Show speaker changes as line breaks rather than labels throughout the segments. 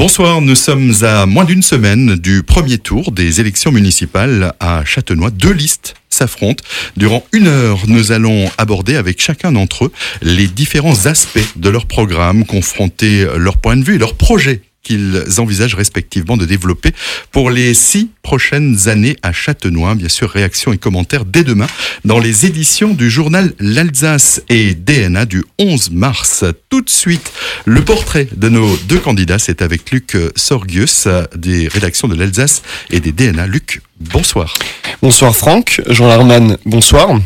Bonsoir, nous sommes à moins d'une semaine du premier tour des élections municipales à Châtenois. Deux listes s'affrontent. Durant une heure, nous allons aborder avec chacun d'entre eux les différents aspects de leur programme, confronter leur point de vue et leurs projets qu'ils envisagent respectivement de développer pour les six prochaines années à Châtenois. Bien sûr, réactions et commentaires dès demain dans les éditions du journal L'Alsace et DNA du 11 mars. Tout de suite, le portrait de nos deux candidats, c'est avec Luc Sorgius des rédactions de l'Alsace et des DNA. Luc, bonsoir.
Bonsoir Franck, Jean Larman, bonsoir.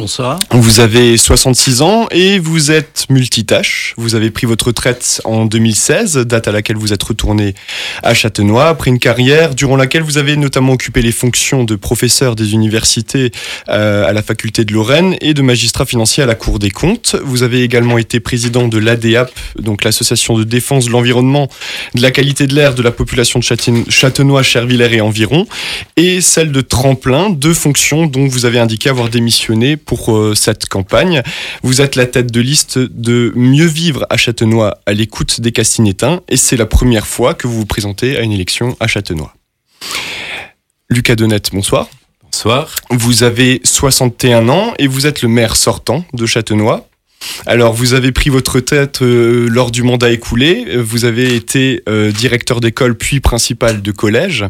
Bonsoir.
Vous avez 66 ans et vous êtes multitâche. Vous avez pris votre retraite en 2016, date à laquelle vous êtes retourné à Châtenois, après une carrière durant laquelle vous avez notamment occupé les fonctions de professeur des universités euh, à la faculté de Lorraine et de magistrat financier à la Cour des comptes. Vous avez également été président de l'ADEAP, donc l'association de défense de l'environnement, de la qualité de l'air de la population de Châtenois, Chervillers et environ, et celle de Tremplin, deux fonctions dont vous avez indiqué avoir démissionné euh, cette campagne. Vous êtes la tête de liste de Mieux vivre à Châtenois à l'écoute des Castinétains et c'est la première fois que vous vous présentez à une élection à Châtenois. Lucas Denette, bonsoir.
Bonsoir.
Vous avez 61 ans et vous êtes le maire sortant de Châtenois. Alors, vous avez pris votre tête euh, lors du mandat écoulé. Vous avez été euh, directeur d'école puis principal de collège.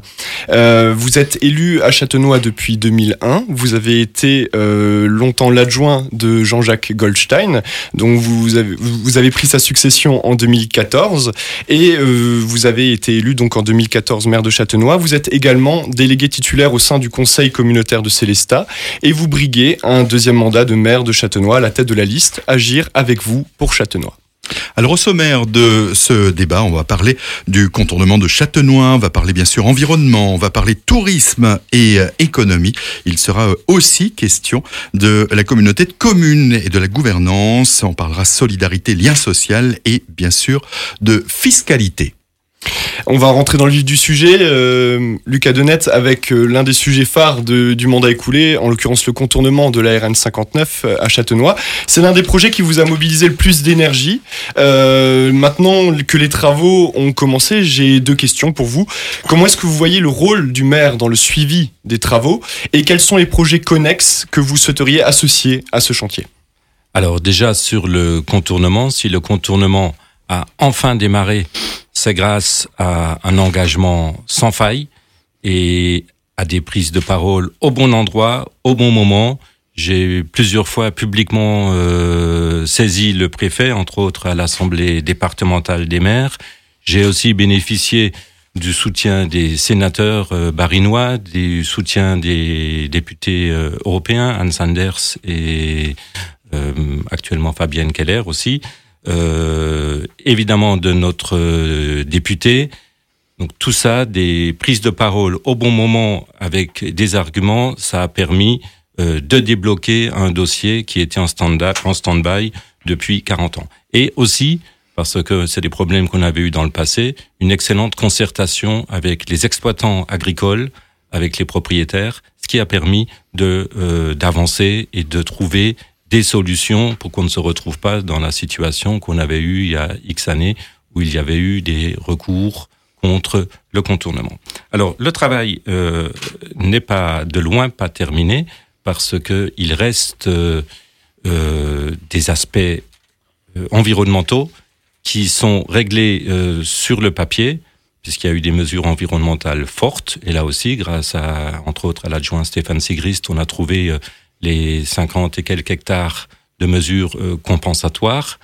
Euh, vous êtes élu à Châtenois depuis 2001. Vous avez été longtemps l'adjoint de Jean-Jacques Goldstein, avez, vous avez pris sa succession en 2014 et vous avez été élu donc en 2014 maire de Châtenois. Vous êtes également délégué titulaire au sein du conseil communautaire de Célestat et vous briguez un deuxième mandat de maire de Châtenois à la tête de la liste avec vous pour Châtenois.
Alors au sommaire de ce débat, on va parler du contournement de Châtenois, on va parler bien sûr environnement, on va parler tourisme et euh, économie. Il sera euh, aussi question de la communauté de communes et de la gouvernance, on parlera solidarité, lien social et bien sûr de fiscalité.
On va rentrer dans le vif du sujet. Euh, Lucas Denette avec euh, l'un des sujets phares du mandat écoulé, en l'occurrence le contournement de la RN 59 euh, à Châtenois. C'est l'un des projets qui vous a mobilisé le plus d'énergie. maintenant que les travaux ont commencé, j'ai deux questions pour vous. Comment est-ce que vous voyez le rôle du maire dans le suivi des travaux et quels sont les projets connexes que vous souhaiteriez associer à ce chantier?
Alors déjà sur le contournement, si le contournement a enfin démarré c'est grâce à un engagement sans faille et à des prises de parole au bon endroit, au bon moment. J'ai plusieurs fois publiquement euh, saisi le préfet, entre autres à l'Assemblée départementale des maires. J'ai aussi bénéficié du soutien des sénateurs euh, barinois, du soutien des députés euh, européens, Anne Sanders et euh, actuellement Fabienne Keller aussi évidemment de notre euh, député. Donc tout ça, des prises de parole au bon moment avec des arguments, ça a permis euh, de débloquer un dossier qui était en stand-by depuis 40 ans. Et aussi, parce que c'est des problèmes qu'on avait eu dans le passé, une excellente concertation avec les exploitants agricoles, avec les propriétaires, ce qui a permis de euh, d'avancer et de trouver des solutions pour qu'on ne se retrouve pas dans la situation qu'on avait eue il y a X années où il y avait eu des recours contre le contournement. Alors le travail euh, n'est pas de loin pas terminé parce que il reste euh, euh des aspects euh, environnementaux qui sont réglés euh, sur le papier puisqu'il y a eu des mesures environnementales fortes et là aussi grâce à entre autres à l'adjoint Stéphane Sigrist on a trouvé les 50 et quelques hectares de mesures euh, compensatoires.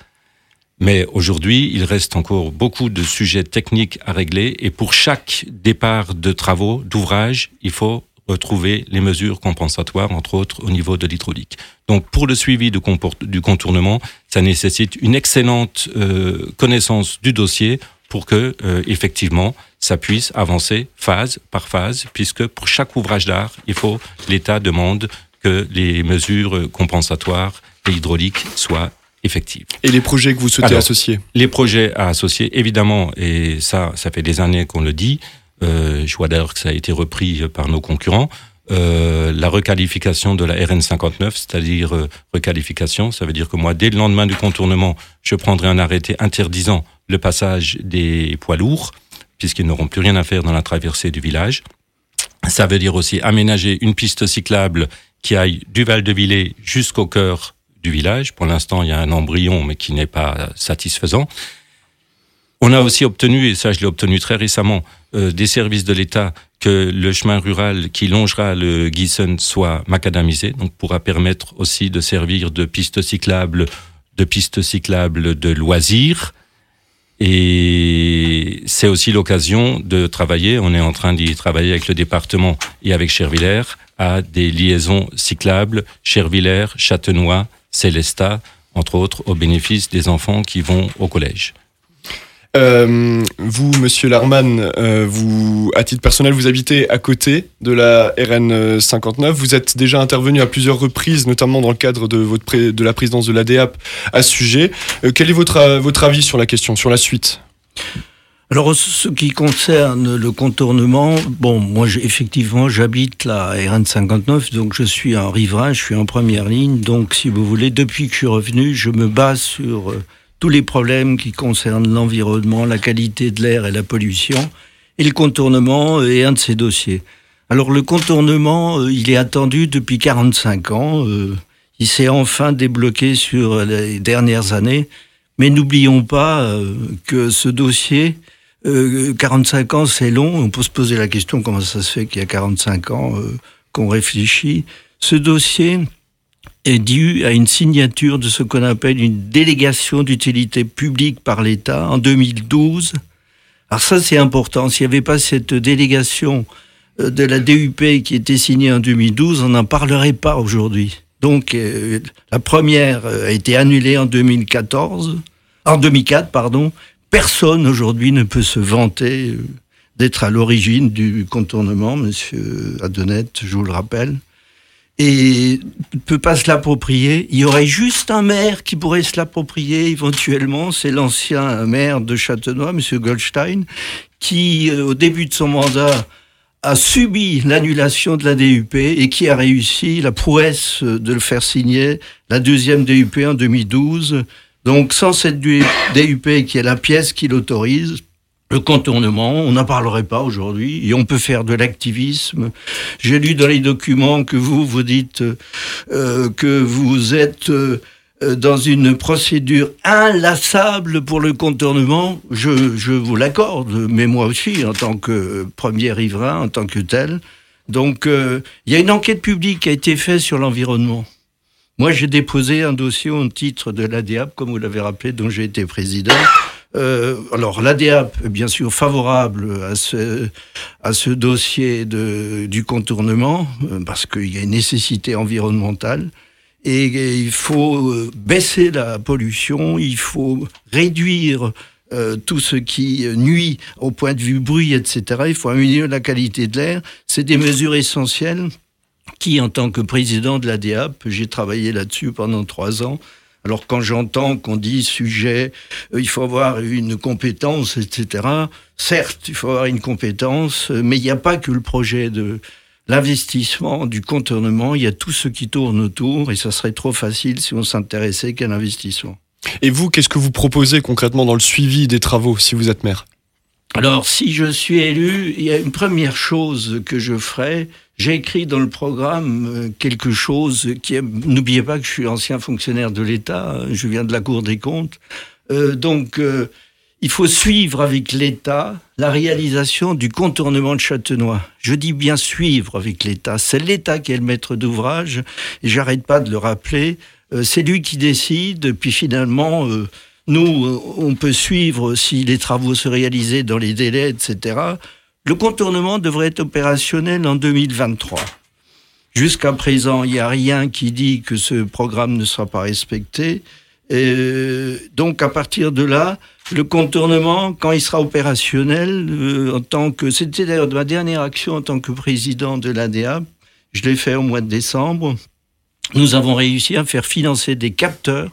Mais aujourd'hui, il reste encore beaucoup de sujets techniques à régler et pour chaque départ de travaux, d'ouvrages, il faut retrouver les mesures compensatoires, entre autres au niveau de l'hydraulique. Donc pour le suivi du, du contournement, ça nécessite une excellente euh, connaissance du dossier pour que euh, effectivement ça puisse avancer phase par phase, puisque pour chaque ouvrage d'art, il faut l'État demande que les mesures compensatoires et hydrauliques soient effectives.
Et les projets que vous souhaitez associer
Les projets à associer, évidemment, et ça, ça fait des années qu'on le dit. Euh, je vois d'ailleurs que ça a été repris par nos concurrents. Euh, la requalification de la RN59, c'est-à-dire euh, requalification, ça veut dire que moi, dès le lendemain du contournement, je prendrai un arrêté interdisant le passage des poids lourds puisqu'ils n'auront plus rien à faire dans la traversée du village. Ça veut dire aussi aménager une piste cyclable qui aille du Val de Villers jusqu'au cœur du village. Pour l'instant, il y a un embryon, mais qui n'est pas satisfaisant. On a aussi obtenu, et ça je l'ai obtenu très récemment, euh, des services de l'État que le chemin rural qui longera le Gießen soit macadamisé, donc pourra permettre aussi de servir de piste cyclable, de piste cyclable de loisirs. Et c'est aussi l'occasion de travailler, on est en train d'y travailler avec le département et avec Chervillers, à des liaisons cyclables, Chervillers, Châtenois, Célestat, entre autres, au bénéfice des enfants qui vont au collège.
Euh, vous, Monsieur Larman, euh, vous, à titre personnel, vous habitez à côté de la RN 59. Vous êtes déjà intervenu à plusieurs reprises, notamment dans le cadre de, votre de la présidence de l'ADAP à ce sujet. Euh, quel est votre, votre avis sur la question, sur la suite?
Alors, ce qui concerne le contournement, bon, moi, effectivement, j'habite la RN 59, donc je suis un riverain, je suis en première ligne. Donc, si vous voulez, depuis que je suis revenu, je me base sur tous les problèmes qui concernent l'environnement, la qualité de l'air et la pollution. Et le contournement est un de ces dossiers. Alors le contournement, euh, il est attendu depuis 45 ans. Euh, il s'est enfin débloqué sur les dernières années. Mais n'oublions pas euh, que ce dossier, 45 ans, c'est long. On peut se poser la question comment ça se fait qu'il y a 45 ans qu'on réfléchit. Ce dossier, est dû à une signature de ce qu'on appelle une délégation d'utilité publique par l'État en 2012. Alors ça, c'est important. S'il n'y avait pas cette délégation euh, de la DUP qui était signée en 2012, on n'en parlerait pas aujourd'hui. Donc, euh, la première euh, a été annulée en 2014, en 2004, pardon. Personne aujourd'hui ne peut se vanter d'être à l'origine du contournement, Monsieur Adonette, je vous le rappelle et ne peut pas se l'approprier. Il y aurait juste un maire qui pourrait se l'approprier éventuellement, c'est l'ancien maire de Châtenois, M. Goldstein, qui, euh, au début de son mandat, a subi l'annulation de la DUP et qui a réussi la prouesse de le faire signer, la deuxième DUP en 2012. Donc sans cette DUP qui est la pièce qui l'autorise, le contournement, on n'en parlerait pas aujourd'hui, et on peut faire de l'activisme. J'ai lu dans les documents que vous, vous dites euh, que vous êtes euh, dans une procédure inlassable pour le contournement. Je, je vous l'accorde, mais moi aussi, en tant que premier riverain, en tant que tel. Donc, euh, il y a une enquête publique qui a été faite sur l'environnement. Moi, j'ai déposé un dossier au titre de l'ADAP, comme vous l'avez rappelé, dont j'ai été président. Euh, alors l'ADAP bien sûr favorable à ce, à ce dossier de, du contournement, euh, parce qu'il y a une nécessité environnementale. Et, il faut euh, baisser la pollution, il faut réduire tout ce qui nuit au point de vue bruit, etc. Il faut améliorer la qualité de l'air. C'est des mesures essentielles qui, en tant que président de l'ADAP, j'ai travaillé là-dessus pendant trois ans, alors quand j'entends qu'on dit sujet, euh, il faut avoir une compétence, etc. Certes, il faut avoir une compétence, euh, mais il n'y a pas que le projet de l'investissement, du contournement, il y a tout ce qui tourne autour, et ça serait trop facile si on s'intéressait qu'à l'investissement.
Et vous, qu'est-ce que vous proposez concrètement dans le suivi des travaux si vous êtes maire?
Alors, si je suis élu, il y a une première chose que je ferai. J'ai écrit dans le programme euh, quelque chose qui est... N'oubliez pas que je suis ancien fonctionnaire de l'État, je viens de la Cour des comptes. Euh, donc, euh, il faut suivre avec l'État la réalisation du contournement de Châtenois. Je dis bien suivre avec l'État. C'est l'État qui est le maître d'ouvrage, et j'arrête pas de le rappeler. c'est lui qui décide, puis finalement nous, on peut suivre si les travaux se réalisaient dans les délais, etc. Le contournement devrait être opérationnel en 2023. Jusqu'à présent, il n'y a rien qui dit que ce programme ne sera pas respecté. Donc, à partir de là, le contournement, quand il sera opérationnel, euh, en tant que c'était d'ailleurs ma dernière action en tant que président de l'ADA, je l'ai fait au mois de décembre. Nous avons réussi à faire financer des capteurs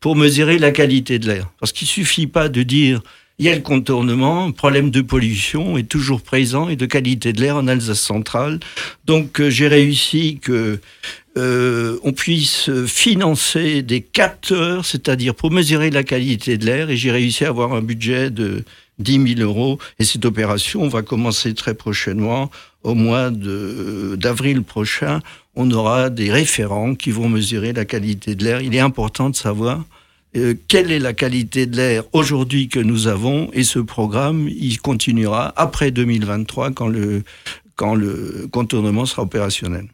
pour mesurer la qualité de l'air. Parce qu'il suffit pas de dire il y a le contournement, problème de pollution est toujours présent et de qualité de l'air en Alsace centrale. Donc euh, j'ai réussi que euh, on puisse financer des capteurs, c'est-à-dire pour mesurer la qualité de l'air, et j'ai réussi à avoir un budget de 10 000 euros. Et cette opération va commencer très prochainement. Au mois d'avril prochain, on aura des référents qui vont mesurer la qualité de l'air. Il est important de savoir euh, quelle est la qualité de l'air aujourd'hui que nous avons et ce programme, il continuera après 2023 quand le, quand le contournement sera opérationnel.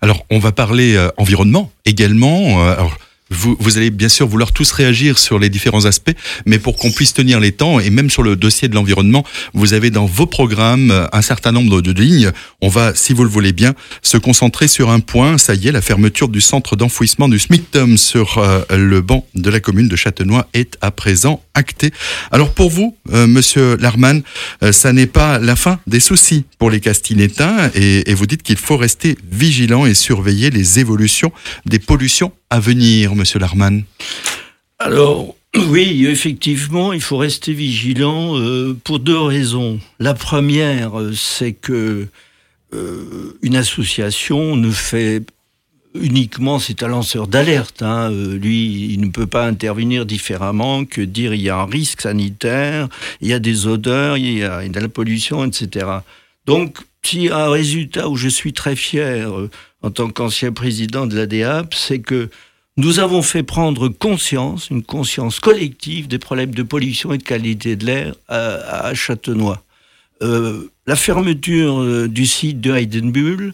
Alors, on va parler euh, environnement également. Euh, alors, vous, vous, allez bien sûr vouloir tous réagir sur les différents aspects, mais pour qu'on puisse tenir les temps, et même sur le dossier de l'environnement, vous avez dans vos programmes un certain nombre de, lignes. On va, si vous le voulez bien, se concentrer sur un point. Ça y est, la fermeture du centre d'enfouissement du SMICTOM sur euh, le banc de la commune de Châtenois est à présent actée. Alors pour vous, euh, Monsieur Larman, euh, ça n'est pas la fin des soucis pour les Castinétains, et, et vous dites qu'il faut rester vigilant et surveiller les évolutions des pollutions à venir, Monsieur Larman
Alors, oui, effectivement, il faut rester vigilant euh, pour deux raisons. La première, c'est que euh, une association ne fait uniquement, c'est un lanceur d'alerte. Hein. Euh, lui, il ne peut pas intervenir différemment que dire il y a un risque sanitaire, il y a des odeurs, il y a, de la pollution, etc. Donc, a un résultat où je suis très fier en tant qu'ancien président de l'ADAP, c'est que nous avons fait prendre conscience, une conscience collective des problèmes de pollution et de qualité de l'air à, Châtenois. Euh, la fermeture euh, du site de Heidenbull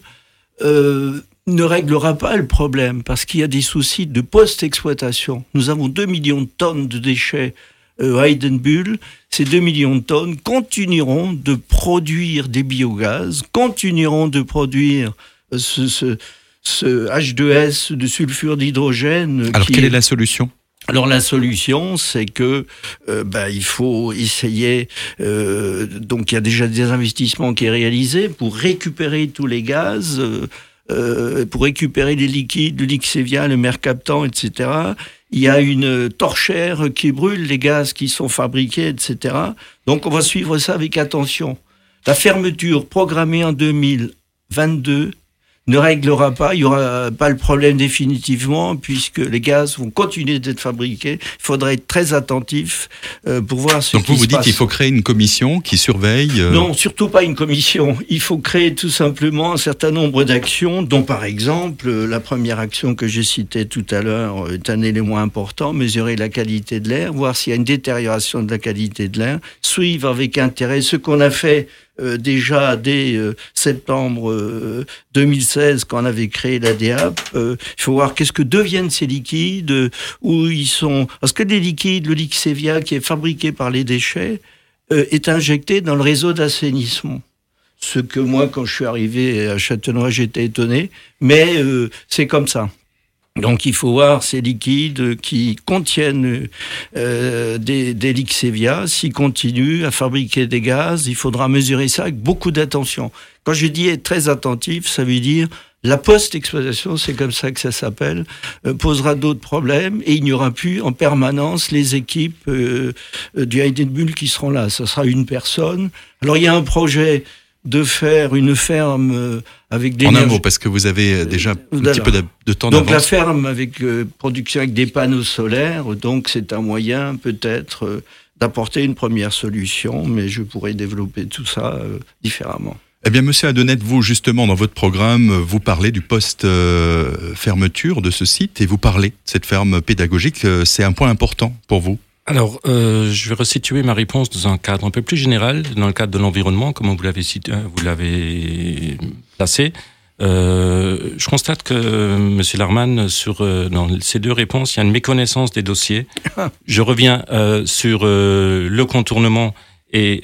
euh, ne réglera pas le problème parce qu'il y a des soucis de post-exploitation. Nous avons 2 millions de tonnes de déchets à Heidenbull. Ces 2 millions de tonnes continueront de produire des biogaz, continueront de produire ce, ce, ce H2S de sulfure d'hydrogène.
Alors quelle est... la solution?
Alors la solution, c'est que euh, bah, il faut essayer. Euh, donc il y a déjà des investissements qui sont réalisés pour récupérer tous les gaz, euh, pour récupérer les liquides, le Lixévia, le mercaptan, etc. Il y a une torchère qui brûle les gaz qui sont fabriqués, etc. Donc on va suivre ça avec attention. La fermeture programmée en 2022 ne réglera pas, il n'y aura pas le problème définitivement, puisque les gaz vont continuer d'être fabriqués. Il faudra être très attentif euh, pour voir ce
Donc vous vous dites qu'il faut créer une commission qui surveille
euh, Non, surtout pas une commission. Il faut créer tout simplement un certain nombre d'actions, dont par exemple, euh, la première action que j'ai citée tout à l'heure est un élément important, mesurer la qualité de l'air, voir s'il y a une détérioration de la qualité de l'air, suivre avec intérêt ce qu'on a fait euh, déjà dès euh, septembre 2016 euh, quand on avait créé la DAP. il faut voir qu'est-ce que deviennent ces liquides, où ils sont. Parce que les liquides, le Lixévia qui est fabriqué par les déchets, est injecté dans le réseau d'assainissement ce que moi, quand je suis arrivé à Châtenois, j'étais étonné, mais c'est comme ça. Donc il faut voir ces liquides qui contiennent euh, des, des. S'ils continuent à fabriquer des gaz, il faudra mesurer ça avec beaucoup d'attention. Quand je dis être très attentif, ça veut dire la post-exploitation, c'est comme ça que ça s'appelle, euh, posera d'autres problèmes et il n'y aura plus en permanence les équipes euh, du Heidenbull qui seront là. Ce sera une personne. Alors il y a un projet de faire une ferme euh, avec des...
En un mot, parce que vous avez euh, déjà un petit peu de, temps
Donc la ferme avec euh, production avec des panneaux solaires, donc c'est un moyen peut-être d'apporter une première solution, mais je pourrais développer tout ça différemment.
Eh bien, Monsieur Adonette, vous, justement, dans votre programme, vous parlez du post-fermeture de ce site et vous parlez de cette ferme pédagogique. C'est un point important pour vous
alors, euh, je vais resituer ma réponse dans un cadre un peu plus général, dans le cadre de l'environnement, comme vous l'avez euh, vous l'avez placé. Euh, je constate que Monsieur Larman, sur euh, dans ces deux réponses, il y a une méconnaissance des dossiers. Je reviens euh, sur le contournement et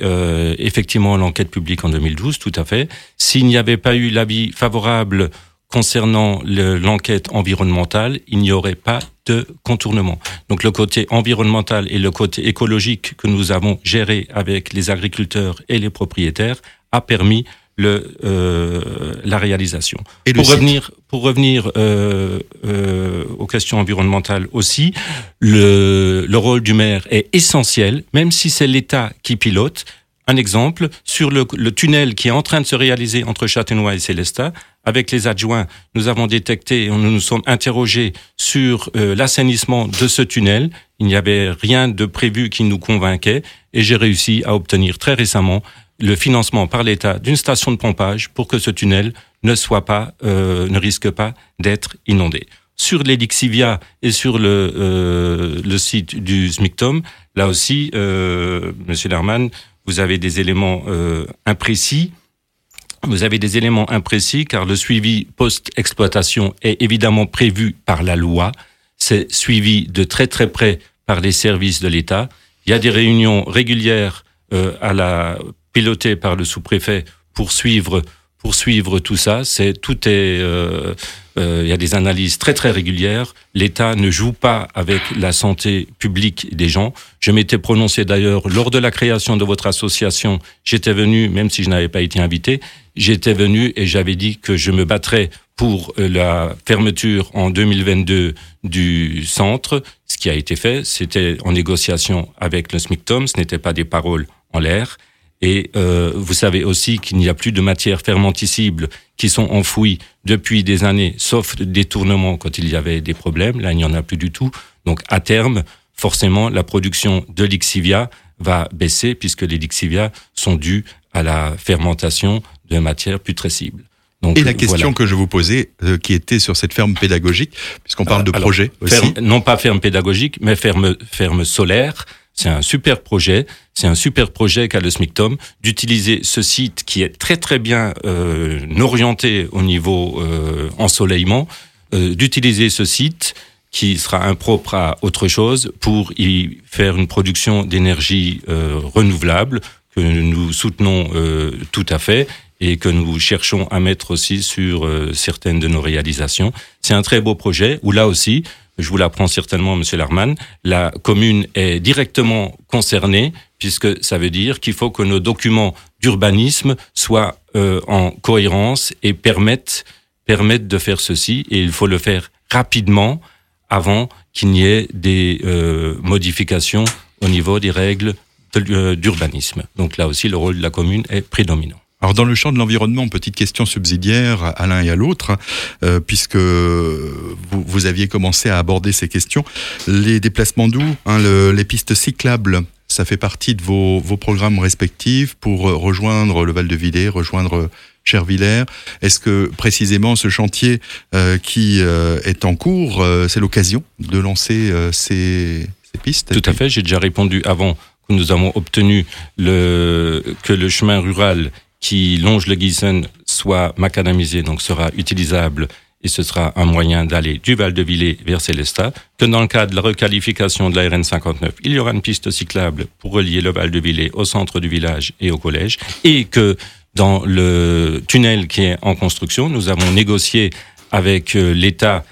effectivement l'enquête publique en 2012, tout à fait. S'il n'y avait pas eu l'avis favorable concernant l'enquête environnementale, il n'y aurait pas de contournement. Donc le côté environnemental et le côté écologique que nous avons géré avec les agriculteurs et les propriétaires a permis le, euh, la réalisation. Et pour, revenir, pour revenir euh, euh, aux questions environnementales aussi, le, le rôle du maire est essentiel, même si c'est l'État qui pilote. Un exemple, sur le, le, tunnel qui est en train de se réaliser entre Châtenois et Célestat, avec les adjoints, nous avons détecté nous nous sommes interrogés sur euh, l'assainissement de ce tunnel. Il n'y avait rien de prévu qui nous convainquait. et j'ai réussi à obtenir très récemment le financement par l'État d'une station de pompage pour que ce tunnel ne soit pas, euh, ne risque pas d'être inondé. Sur l'Elixivia et sur le, euh, le site du SMICTOM, là aussi, euh, Monsieur Lerman, vous avez des éléments euh, imprécis. Vous avez des éléments imprécis car le suivi post-exploitation est évidemment prévu par la loi. C'est suivi de très très près par les services de l'État. Il y a des réunions régulières euh, à la pilotées par le sous-préfet pour suivre pour suivre tout ça. C'est tout est euh, euh, il y a des analyses très très régulières. L'État ne joue pas avec la santé publique des gens. Je m'étais prononcé d'ailleurs lors de la création de votre association. J'étais venu, même si je n'avais pas été invité, j'étais venu et j'avais dit que je me battrais pour euh, la fermeture en 2022 du centre. Ce qui a été fait, c'était en négociation avec le SMICTOM. Ce n'était pas des paroles en l'air. Et euh, vous savez aussi qu'il n'y a plus de matières fermenticibles qui sont enfouies depuis des années, sauf détournement quand il y avait des problèmes. Là, il n'y en a plus du tout. Donc, à terme, forcément, la production de l'ixivia va baisser puisque les lixivia sont dus à la fermentation de matières putrescibles.
Donc, et la question voilà. que je vous posais, euh, qui était sur cette ferme pédagogique, puisqu'on parle de
Alors,
projet aussi.
ferme- non pas ferme pédagogique, mais ferme, ferme solaire. C'est un super projet. C'est un super projet qu'a le SMICTOM d'utiliser ce site qui est très très bien euh, orienté au niveau euh, ensoleillement, d'utiliser ce site qui sera impropre à autre chose pour y faire une production d'énergie renouvelable que nous soutenons tout à fait et que nous cherchons à mettre aussi sur euh, certaines de nos réalisations. C'est un très beau projet où là aussi, je vous l'apprends certainement, Monsieur Larman, la commune est directement concernée puisque ça veut dire qu'il faut que nos documents d'urbanisme soient euh, en cohérence et permettent permettent de faire ceci et il faut le faire rapidement avant qu'il n'y ait des euh, modifications au niveau des règles euh, d'urbanisme. Donc là aussi, le rôle de la commune est prédominant.
Alors dans le champ de l'environnement, petite question subsidiaire à l'un et à l'autre, euh, puisque vous, vous aviez commencé à aborder ces questions. Les déplacements doux, hein, le- les pistes cyclables, ça fait partie de vos, vos programmes respectifs pour euh, rejoindre le Val de Villers, rejoindre euh, Chervillers. Est-ce que précisément ce chantier euh, qui euh, est en cours, c'est l'occasion de lancer ces, ces pistes?
Tout à fait. J'ai déjà répondu avant que nous avons obtenu le, que le chemin rural qui longe le Gießen soit macadamisé, donc sera utilisable et ce sera un moyen d'aller du Val de Villers vers Célestat, que dans le cadre de la requalification de la RN 59, il y aura une piste cyclable pour relier le Val de Villers au centre du village et au collège, et que dans le tunnel qui est en construction, nous avons négocié avec euh, l'État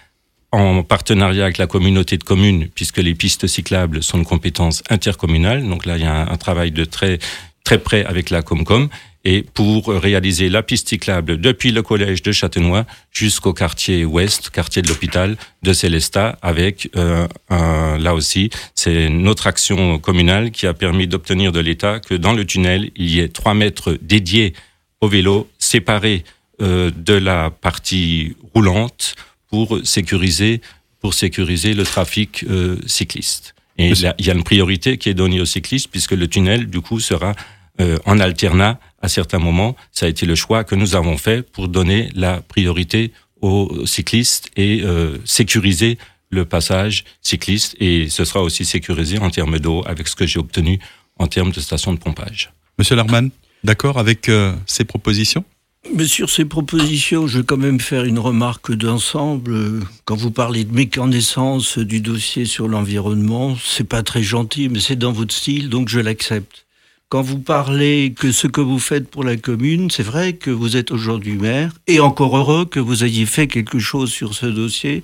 en partenariat avec la communauté de communes, puisque les pistes cyclables sont une compétence intercommunale. Donc là, il y a un, un travail de très très près avec la Comcom et pour réaliser la piste cyclable depuis le collège de Châtenois jusqu'au quartier ouest, quartier de l'hôpital de Célestat, avec euh, un- là aussi, c'est notre action communale qui a permis d'obtenir de l'État que dans le tunnel, il y ait trois mètres dédiés au vélo, séparés euh, de la partie roulante pour sécuriser pour sécuriser le trafic euh, cycliste. Et il y a une priorité qui est donnée aux cyclistes puisque le tunnel du coup sera euh, en alternat à certains moments. Ça a été le choix que nous avons fait pour donner la priorité aux cyclistes et euh, sécuriser le passage cycliste et ce sera aussi sécurisé en termes d'eau avec ce que j'ai obtenu en termes de station de pompage.
Monsieur Larman, d'accord avec euh, ces propositions?
Mais sur ces propositions, je vais quand même faire une remarque d'ensemble. Euh, Quand vous parlez de méconnaissance du dossier sur l'environnement, c'est pas très gentil, mais c'est dans votre style, donc je l'accepte. Quand vous parlez que ce que vous faites pour la commune, c'est vrai que vous êtes aujourd'hui maire, et encore heureux que vous ayez fait quelque chose sur ce dossier.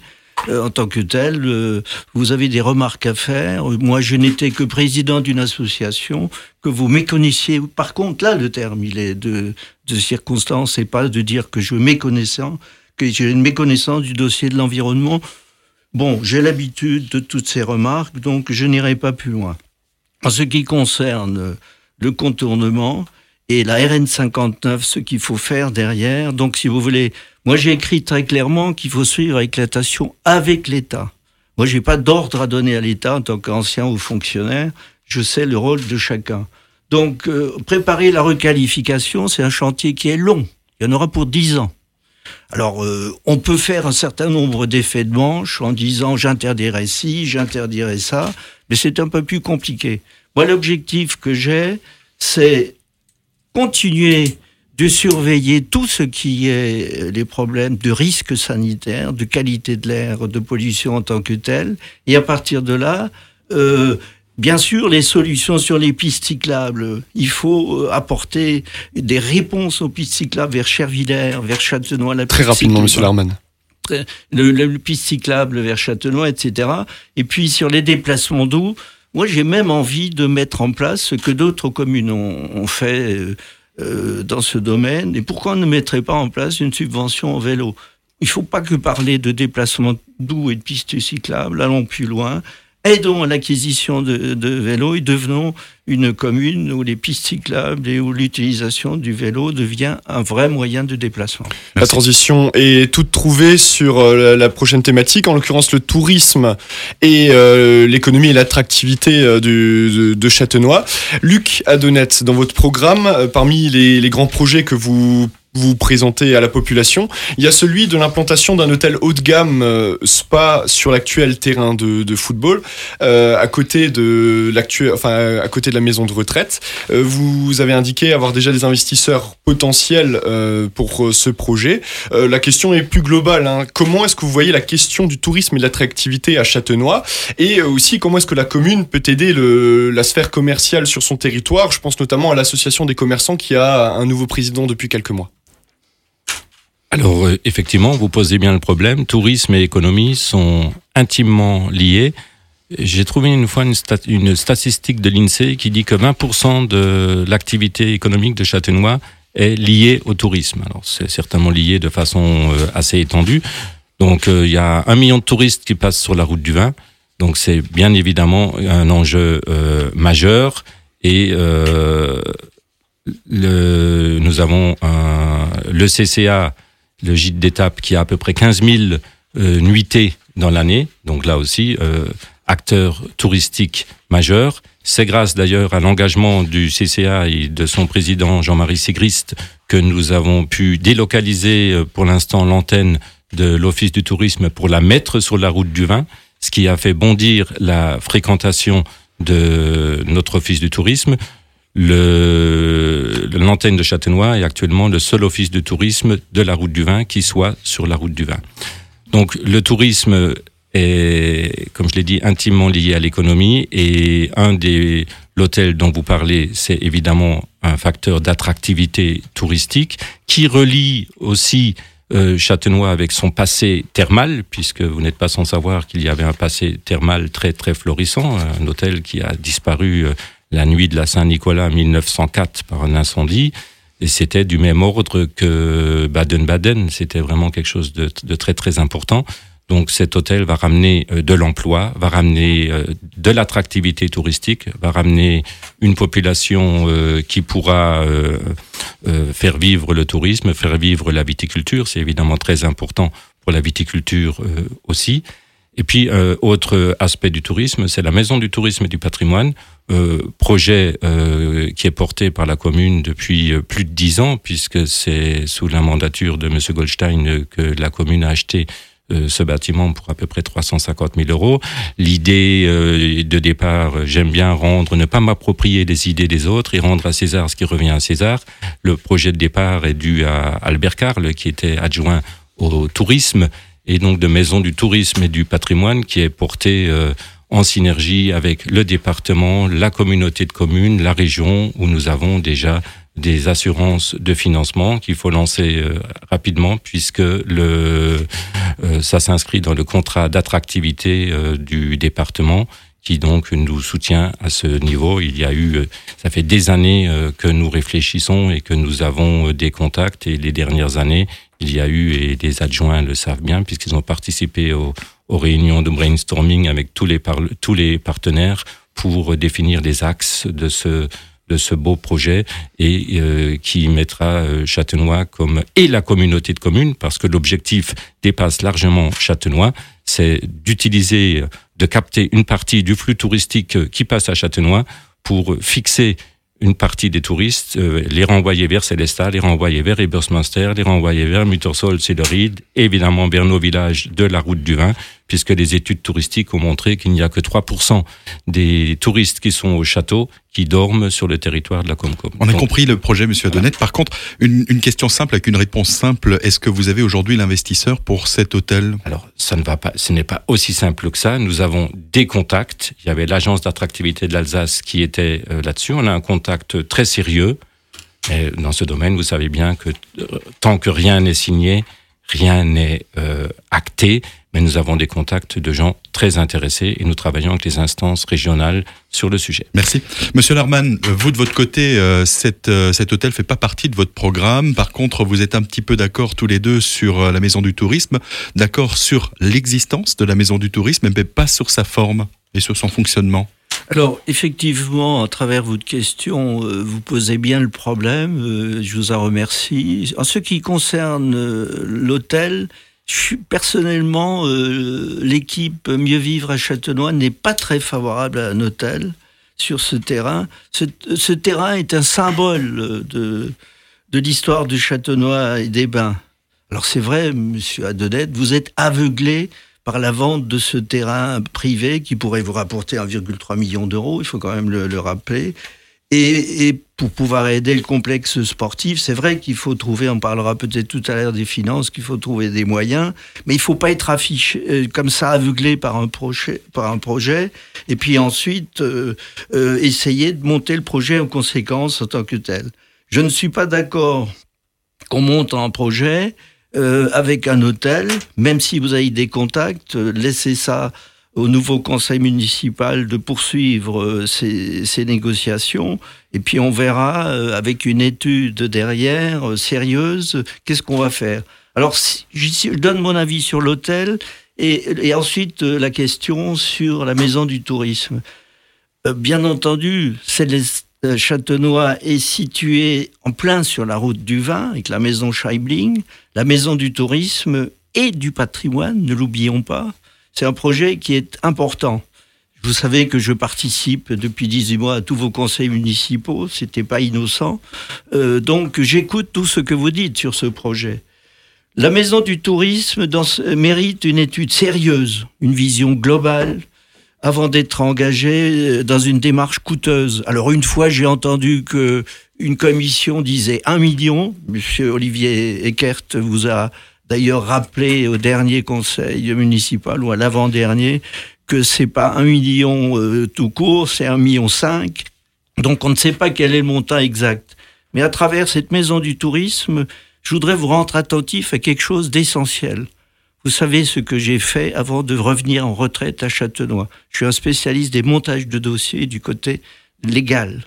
Euh, en tant que tel, euh, vous avez des remarques à faire. Moi, je n'étais que président d'une association que vous méconnaissiez. Par contre, là, le terme, il est de, de circonstance et pas de dire que je méconnaissant, que j'ai une méconnaissance du dossier de l'environnement. Bon, j'ai l'habitude de toutes ces remarques, donc je n'irai pas plus loin. En ce qui concerne le contournement et la RN 59, ce qu'il faut faire derrière, donc si vous voulez, moi j'ai écrit très clairement qu'il faut suivre éclatation avec l'État. Moi, j'ai pas d'ordre à donner à l'État en tant qu'ancien ou fonctionnaire. je sais le rôle de chacun. Donc, euh, préparer la requalification, c'est un chantier qui est long. Il y en aura pour dix ans. Alors, euh, on peut faire un certain nombre d'effets de manche en disant j'interdirai ci, j'interdirai ça, mais c'est un peu plus compliqué. Moi, l'objectif que j'ai, c'est continuer de surveiller tout ce qui est les problèmes de risque sanitaire, de qualité de l'air, de pollution en tant que tel, et à partir de là, euh, Bien sûr, les solutions sur les pistes cyclables, il faut euh, apporter des réponses aux pistes cyclables vers Chervillers, vers Châtenois. La
Très rapidement, Monsieur Larman.
Le, le, piste cyclable vers Châtenois, etc. Et puis sur les déplacements d'eau, moi j'ai même envie de mettre en place ce que d'autres communes ont, fait euh, euh, dans ce domaine. Et pourquoi on ne mettrait pas en place une subvention au vélo? Il ne faut pas que parler de déplacement doux et de pistes cyclables, allons plus loin aidons à l'acquisition de, de, vélos et devenons une commune où les pistes cyclables et où l'utilisation du vélo devient un vrai moyen de déplacement.
La transition est toute trouvée sur euh, la prochaine thématique, en l'occurrence le tourisme et euh, l'économie et l'attractivité euh, de, de, Châtenois. Luc Adonette, dans votre programme, parmi les, les grands projets que vous vous présentez à la population. Il y a celui de l'implantation d'un hôtel haut de gamme euh, spa sur l'actuel terrain de, de football, euh, à côté de l'actuel, enfin à côté de la maison de retraite. Euh, vous avez indiqué avoir déjà des investisseurs potentiels euh, pour euh, ce projet. la question est plus globale. Hein. Comment est-ce que vous voyez la question du tourisme et de l'attractivité à Châtenois? Et aussi comment est-ce que la commune peut aider le, la sphère commerciale sur son territoire? Je pense notamment à l'association des commerçants qui a un nouveau président depuis quelques mois.
Alors euh, effectivement, vous posez bien le problème. Tourisme et économie sont intimement liés. J'ai trouvé une fois une, statistique de l'INSEE qui dit que 20% de l'activité économique de Châtenois est liée au tourisme. Alors c'est certainement lié de façon euh, assez étendue. Donc euh, il y a un million de touristes qui passent sur la route du vin. Donc c'est bien évidemment un enjeu majeur et le, nous avons un, le CCA le gîte d'étape qui a à peu près 15 000 euh, nuitées dans l'année. Donc là aussi, euh, acteur touristique majeur. C'est grâce d'ailleurs à l'engagement du CCA et de son président Jean-Marie Sigrist que nous avons pu délocaliser euh, pour l'instant l'antenne de l'Office du tourisme pour la mettre sur la route du vin, ce qui a fait bondir la fréquentation de notre Office du tourisme. Le, l'antenne de Châtenois est actuellement le seul office de tourisme de la route du vin qui soit sur la route du vin. Donc le tourisme est, comme je l'ai dit, intimement lié à l'économie et un des l'hôtel dont vous parlez, c'est évidemment un facteur d'attractivité touristique qui relie aussi euh, Châtenois avec son passé thermal, puisque vous n'êtes pas sans savoir qu'il y avait un passé thermal très très florissant, un hôtel qui a disparu euh, la nuit de la Saint-Nicolas 1904 par un incendie. Et c'était du même ordre que Baden-Baden. C'était vraiment quelque chose de, très très important. Donc cet hôtel va ramener euh, de l'emploi, va ramener euh, de l'attractivité touristique, va ramener une population euh, qui pourra faire vivre le tourisme, faire vivre la viticulture. C'est évidemment très important pour la viticulture aussi. Et puis, euh, autre aspect du tourisme, c'est la maison du tourisme et du patrimoine, euh, projet euh, qui est porté par la commune depuis euh, plus de dix ans, puisque c'est sous la mandature de M. Goldstein que la commune a acheté euh, ce bâtiment pour à peu près 350 000 euros. L'idée de départ, j'aime bien rendre, ne pas m'approprier des idées des autres et rendre à César ce qui revient à César. Le projet de départ est dû à Albert Carle, qui était adjoint au tourisme et donc de maison du tourisme et du patrimoine qui est porté euh, en synergie avec le département, la communauté de communes, la région, où nous avons déjà des assurances de financement qu'il faut lancer euh, rapidement puisque le euh, ça s'inscrit dans le contrat d'attractivité du département qui donc nous soutient à ce niveau. Il y a eu, ça fait des années que nous réfléchissons et que nous avons des contacts et les dernières années, il y a eu, et les adjoints le savent bien, puisqu'ils ont participé aux, réunions de brainstorming avec tous les, partenaires pour définir les axes de ce de ce beau projet et euh, qui mettra euh, Châtenois comme et la communauté de communes parce que l'objectif dépasse largement Châtenois, c'est d'utiliser, de capter une partie du flux touristique qui passe à Châtenois pour fixer une partie des touristes, euh, les renvoyer vers Célestat, les renvoyer vers Ebersmunster, les renvoyer vers Muttersol, Céleride, évidemment vers nos villages de la route du vin, puisque les études touristiques ont montré qu'il n'y a que 3% des touristes qui sont au château qui dorment sur le territoire de la Comcom.
On a compris le projet, Monsieur Adonet. Par contre, une, une, question simple avec une réponse simple. Est-ce que vous avez aujourd'hui l'investisseur pour cet hôtel?
Alors, ça ne va pas, ce n'est pas aussi simple que ça. Nous avons des contacts. Il y avait l'agence d'attractivité de l'Alsace qui était euh, là-dessus. On a un contact très sérieux. Mais dans ce domaine, vous savez bien que euh, tant que rien n'est signé, rien n'est euh, acté, mais nous avons des contacts de gens très intéressés et nous travaillons avec les instances régionales sur le sujet.
Merci. Monsieur Larman, vous de votre côté, euh, cet, euh, cet hôtel fait pas partie de votre programme. Par contre, vous êtes un petit peu d'accord tous les deux sur euh, la maison du tourisme, d'accord sur l'existence de la maison du tourisme, mais pas sur sa forme et sur son fonctionnement.
Alors, effectivement, à travers votre question, euh, vous posez bien le problème. Euh, je vous en remercie. En ce qui concerne euh, l'hôtel, personnellement, l'équipe Mieux Vivre à Châtenois n'est pas très favorable à un hôtel sur ce terrain. Ce, terrain est un symbole de, de l'histoire du Châtenois et des Bains. Alors c'est vrai, monsieur Adonette, vous êtes aveuglé par la vente de ce terrain privé qui pourrait vous rapporter 1,3 million d'euros, il faut quand même le rappeler. Et, pour pouvoir aider le complexe sportif, c'est vrai qu'il faut trouver, on parlera peut-être tout à l'heure des finances, qu'il faut trouver des moyens, mais il ne faut pas être affiché euh, comme ça, aveuglé par un projet, et puis ensuite euh, euh, essayer de monter le projet en conséquence en tant que tel. Je ne suis pas d'accord qu'on monte un projet avec un hôtel, même si vous avez des contacts, laissez ça au nouveau conseil municipal de poursuivre euh, ces, négociations. Et puis on verra, euh, avec une étude derrière, euh, sérieuse, qu'est-ce qu'on va faire. Alors, je donne mon avis sur l'hôtel et, et, ensuite la question sur la maison du tourisme. bien entendu, Céleste Châtenois est situé en plein sur la route du vin, avec la maison Scheibling, la maison du tourisme et du patrimoine, ne l'oublions pas. C'est un projet qui est important. Vous savez que je participe depuis 18 mois à tous vos conseils municipaux, c'était pas innocent. Euh, donc j'écoute tout ce que vous dites sur ce projet. La maison du tourisme mérite une étude sérieuse, une vision globale, avant d'être engagé dans une démarche coûteuse. Alors une fois, j'ai entendu que une commission disait un million. Monsieur Olivier Eckert vous a d'ailleurs rappelé au dernier conseil municipal ou à l'avant-dernier que c'est pas un million euh, tout court, c'est un million cinq. Donc on ne sait pas quel est le montant exact. Mais à travers cette maison du tourisme, je voudrais vous rendre attentif à quelque chose d'essentiel. Vous savez ce que j'ai fait avant de revenir en retraite à Châtenois. Je suis un spécialiste des montages de dossiers du côté légal.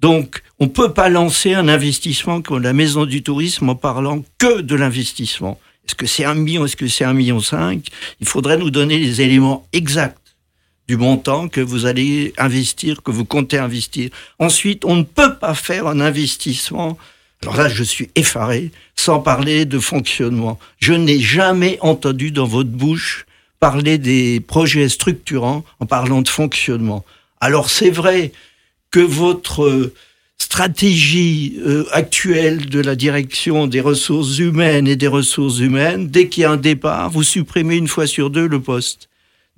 Donc, on ne peut pas lancer un investissement comme la maison du tourisme en parlant que de l'investissement. Est-ce que c'est un million, est-ce que c'est un million cinq? Il faudrait nous donner les éléments exacts du montant que vous allez investir, que vous comptez investir. Ensuite, on ne peut pas faire un investissement alors là, je suis effaré, sans parler de fonctionnement. Je n'ai jamais entendu dans votre bouche parler des projets structurants en parlant de fonctionnement. Alors c'est vrai que votre stratégie euh, actuelle de la direction des ressources humaines et des ressources humaines, dès qu'il y a un départ, vous supprimez une fois sur deux le poste.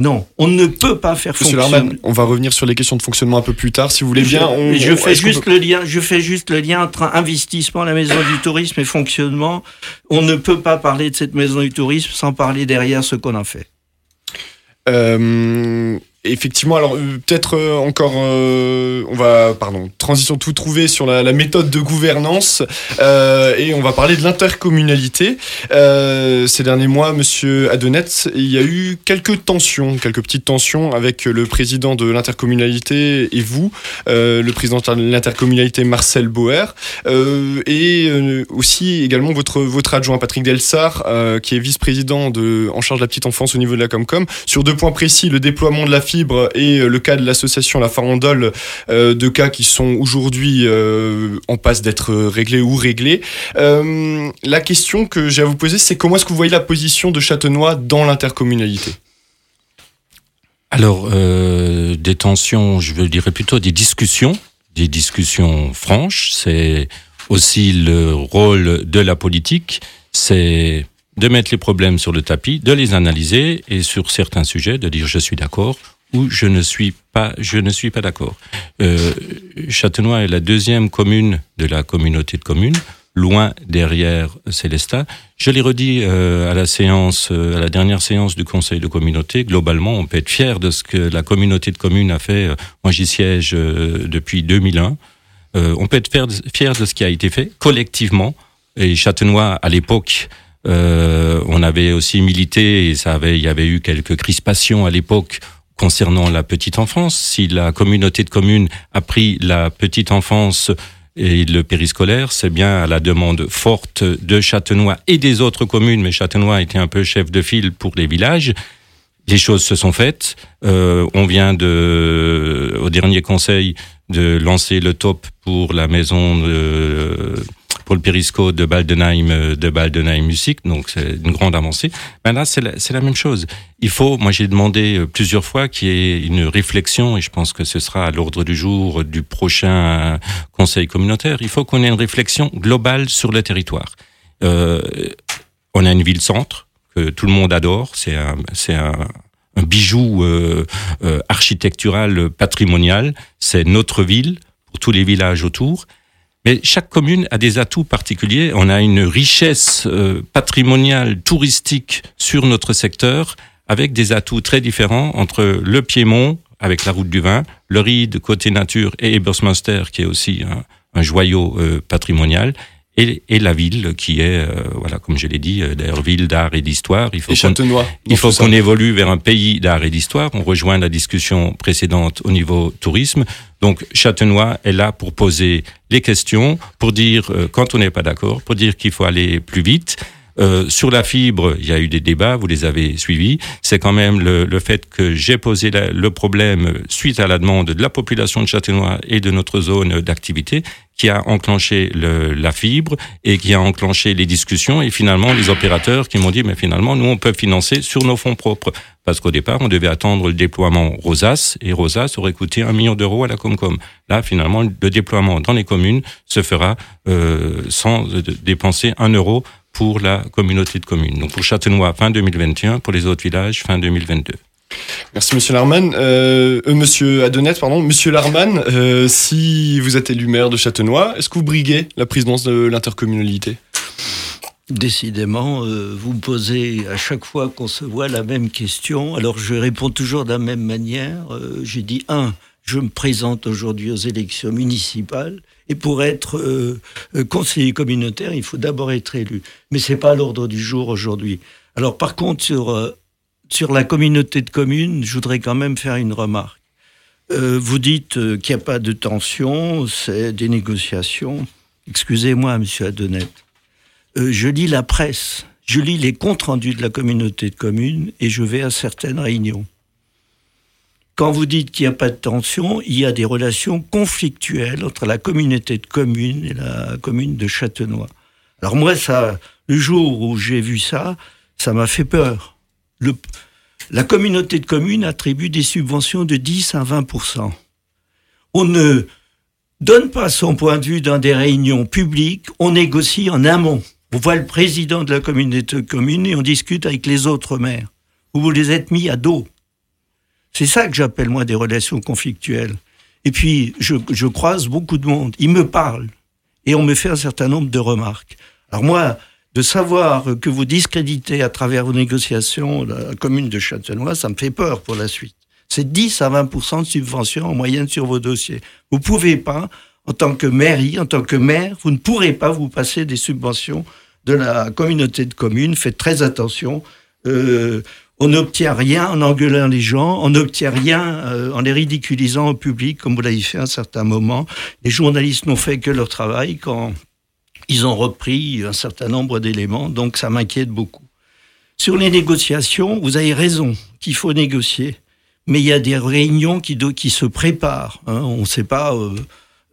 Non, on ne peut pas faire
Monsieur
fonctionner.
On va revenir sur les questions de fonctionnement un peu plus tard, si vous voulez bien. On,
je, fais juste peut... le lien. Je fais juste le lien entre investissement, la maison du tourisme et fonctionnement. On ne peut pas parler de cette maison du tourisme sans parler derrière ce qu'on en fait.
Euh, effectivement, alors peut-être euh, encore, euh, on va, pardon, transition tout trouver sur la, méthode de gouvernance euh, et on va parler de l'intercommunalité. Euh, ces derniers mois, Monsieur Adenet, il y a eu quelques tensions, quelques petites tensions avec le président de l'intercommunalité et vous, euh, le président de l'intercommunalité Marcel euh, et aussi également votre votre adjoint Patrick Delsart, qui est vice-président de en charge de la petite enfance au niveau de la Comcom, sur deux points précis, le déploiement de la fibre et le cas de l'association La Farandole, deux cas qui sont aujourd'hui en passe d'être réglés ou réglés. la question que j'ai à vous poser, c'est comment est-ce que vous voyez la position de Châtenois dans l'intercommunalité?
Alors, euh, des tensions, je veux dire plutôt des discussions, des discussions franches. C'est aussi le rôle de la politique, c'est de mettre les problèmes sur le tapis, de les analyser et sur certains sujets de dire je suis d'accord ou je ne suis pas, je ne suis pas d'accord. Euh, Châtenois est la deuxième commune de la communauté de communes loin derrière Célestat. Je l'ai redit euh, à la séance, euh, à la dernière séance du Conseil de communauté. Globalement, on peut être fier de ce que la communauté de communes a fait. Moi, j'y siège euh, depuis 2001. on peut être fier de ce qui a été fait collectivement. Et Châtenois, à l'époque, on avait aussi milité et ça avait, il y avait eu quelques crispations à l'époque concernant la petite enfance. Si la communauté de communes a pris la petite enfance et le périscolaire, c'est bien à la demande forte de Châtenois et des autres communes, mais Châtenois était un peu chef de file pour les villages. Les choses se sont faites. Euh, on vient de, au dernier conseil de lancer le top pour la maison de, pour le périscope de Baldenheim, de Baldenheim Music, donc c'est une grande avancée. Ben là, c'est la, la, même chose. Il faut, moi j'ai demandé euh, plusieurs fois qu'il y ait une réflexion, et je pense que ce sera à l'ordre du jour du prochain conseil communautaire, il faut qu'on ait une réflexion globale sur le territoire. Euh, on a une ville-centre que tout le monde adore, c'est un, c'est un, un bijou euh, euh, architectural patrimonial, c'est notre ville pour tous les villages autour. Mais chaque commune a des atouts particuliers. On a une richesse euh, patrimoniale, touristique sur notre secteur, avec des atouts très différents entre le Piémont, avec la route du vin, le Ride côté nature et Ebersmunster, qui est aussi un, joyau patrimonial, et, et, la ville qui est, euh, voilà, comme je l'ai dit, euh, d'ailleurs ville d'art et d'histoire.
Il faut qu'on,
il faut qu'on évolue vers un pays d'art et d'histoire. On rejoint la discussion précédente au niveau tourisme. Donc Châtenois est là pour poser les questions, pour dire euh, quand on n'est pas d'accord, pour dire qu'il faut aller plus vite. Euh, sur la fibre, il y a eu des débats, vous les avez suivis. C'est quand même le, le, fait que j'ai posé le problème suite à la demande de la population de Châtenois et de notre zone d'activité qui a enclenché le, la fibre et qui a enclenché les discussions et finalement les opérateurs qui m'ont dit mais finalement nous on peut financer sur nos fonds propres parce qu'au départ on devait attendre le déploiement Rosas et Rosas aurait coûté un million d'euros à la Comcom. Là finalement le déploiement dans les communes se fera euh, sans dépenser un euro pour la communauté de communes. Donc pour Châtenois, fin 2021, pour les autres villages, fin 2022.
Merci Monsieur Larman. Euh, euh, Monsieur Adonet, pardon. Monsieur Larman, euh, si vous êtes élu maire de Châtenois, est-ce que vous briguez la présidence de l'intercommunalité?
Décidément, euh, vous me posez à chaque fois qu'on se voit la même question. Alors je réponds toujours de la même manière. Euh, J'ai dit un, je me présente aujourd'hui aux élections municipales. Et pour être euh, euh, conseiller communautaire, il faut d'abord être élu. Mais c'est pas l'ordre du jour aujourd'hui. Alors par contre, sur, euh, sur la communauté de communes, je voudrais quand même faire une remarque. Vous dites qu'il n'y a pas de tension, c'est des négociations. Excusez-moi, monsieur Adonet. Euh, je lis la presse, je lis les comptes rendus de la communauté de communes et je vais à certaines réunions. Quand vous dites qu'il n'y a pas de tension, il y a des relations conflictuelles entre la communauté de communes et la commune de Châtenois. Alors moi, ça, le jour où j'ai vu ça, ça m'a fait peur. La communauté de communes attribue des subventions de 10 à 20% On ne donne pas son point de vue dans des réunions publiques, on négocie en amont. On voit le président de la communauté de communes et on discute avec les autres maires. Vous vous les êtes mis à dos. C'est ça que j'appelle moi des relations conflictuelles. Et puis, je, croise beaucoup de monde. Ils me parlent. Et on me fait un certain nombre de remarques. Alors moi, de savoir que vous discréditez à travers vos négociations la commune de Châtenois, ça me fait peur pour la suite. C'est 10 à 20% de subventions en moyenne sur vos dossiers. Vous pouvez pas, en tant que mairie, en tant que maire, vous ne pourrez pas vous passer des subventions de la communauté de communes. Faites très attention. Euh, on n'obtient rien en engueulant les gens, on n'obtient rien euh, en les ridiculisant au public, comme vous l'avez fait à un certain moment. Les journalistes n'ont fait que leur travail quand ils ont repris un certain nombre d'éléments, donc ça m'inquiète beaucoup. Sur les négociations, vous avez raison qu'il faut négocier. mais il y a des réunions qui, qui se préparent. Hein. On ne sait pas euh,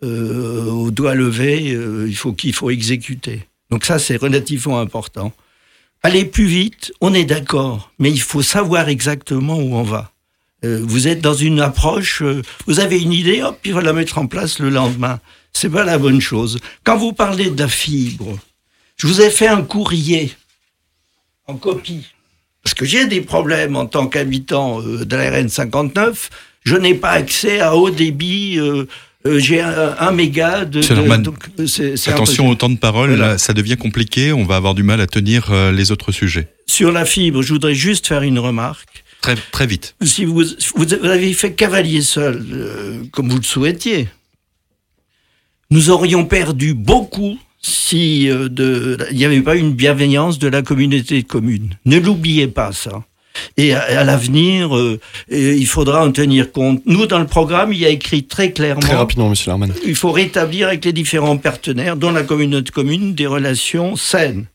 euh, au doigt levé, euh, il faut qu'il faut exécuter. Donc ça, c'est relativement important. Aller plus vite, on est d'accord, mais il faut savoir exactement où on va. Euh, vous êtes dans une approche, euh, vous avez une idée, hop, il va la mettre en place le lendemain. C'est pas la bonne chose. Quand vous parlez de la fibre, je vous ai fait un courrier en copie. Parce que j'ai des problèmes en tant qu'habitant euh, de la RN 59. Je n'ai pas accès à haut débit. J'ai un, méga de.
attention au temps de parole, ça devient compliqué. On va avoir du mal à tenir les autres sujets.
Sur la fibre, je voudrais juste faire une remarque.
Très, très vite.
Si vous, vous avez fait cavalier seul, euh, comme vous le souhaitiez, nous aurions perdu beaucoup si euh, il n'y avait pas une bienveillance de la communauté de communes. Ne l'oubliez pas ça. Et à, l'avenir, euh, il faudra en tenir compte. Nous, dans le programme, il y a écrit très clairement.
Très rapidement, Monsieur Larman.
Il faut rétablir avec les différents partenaires, dont la communauté de communes, des relations saines.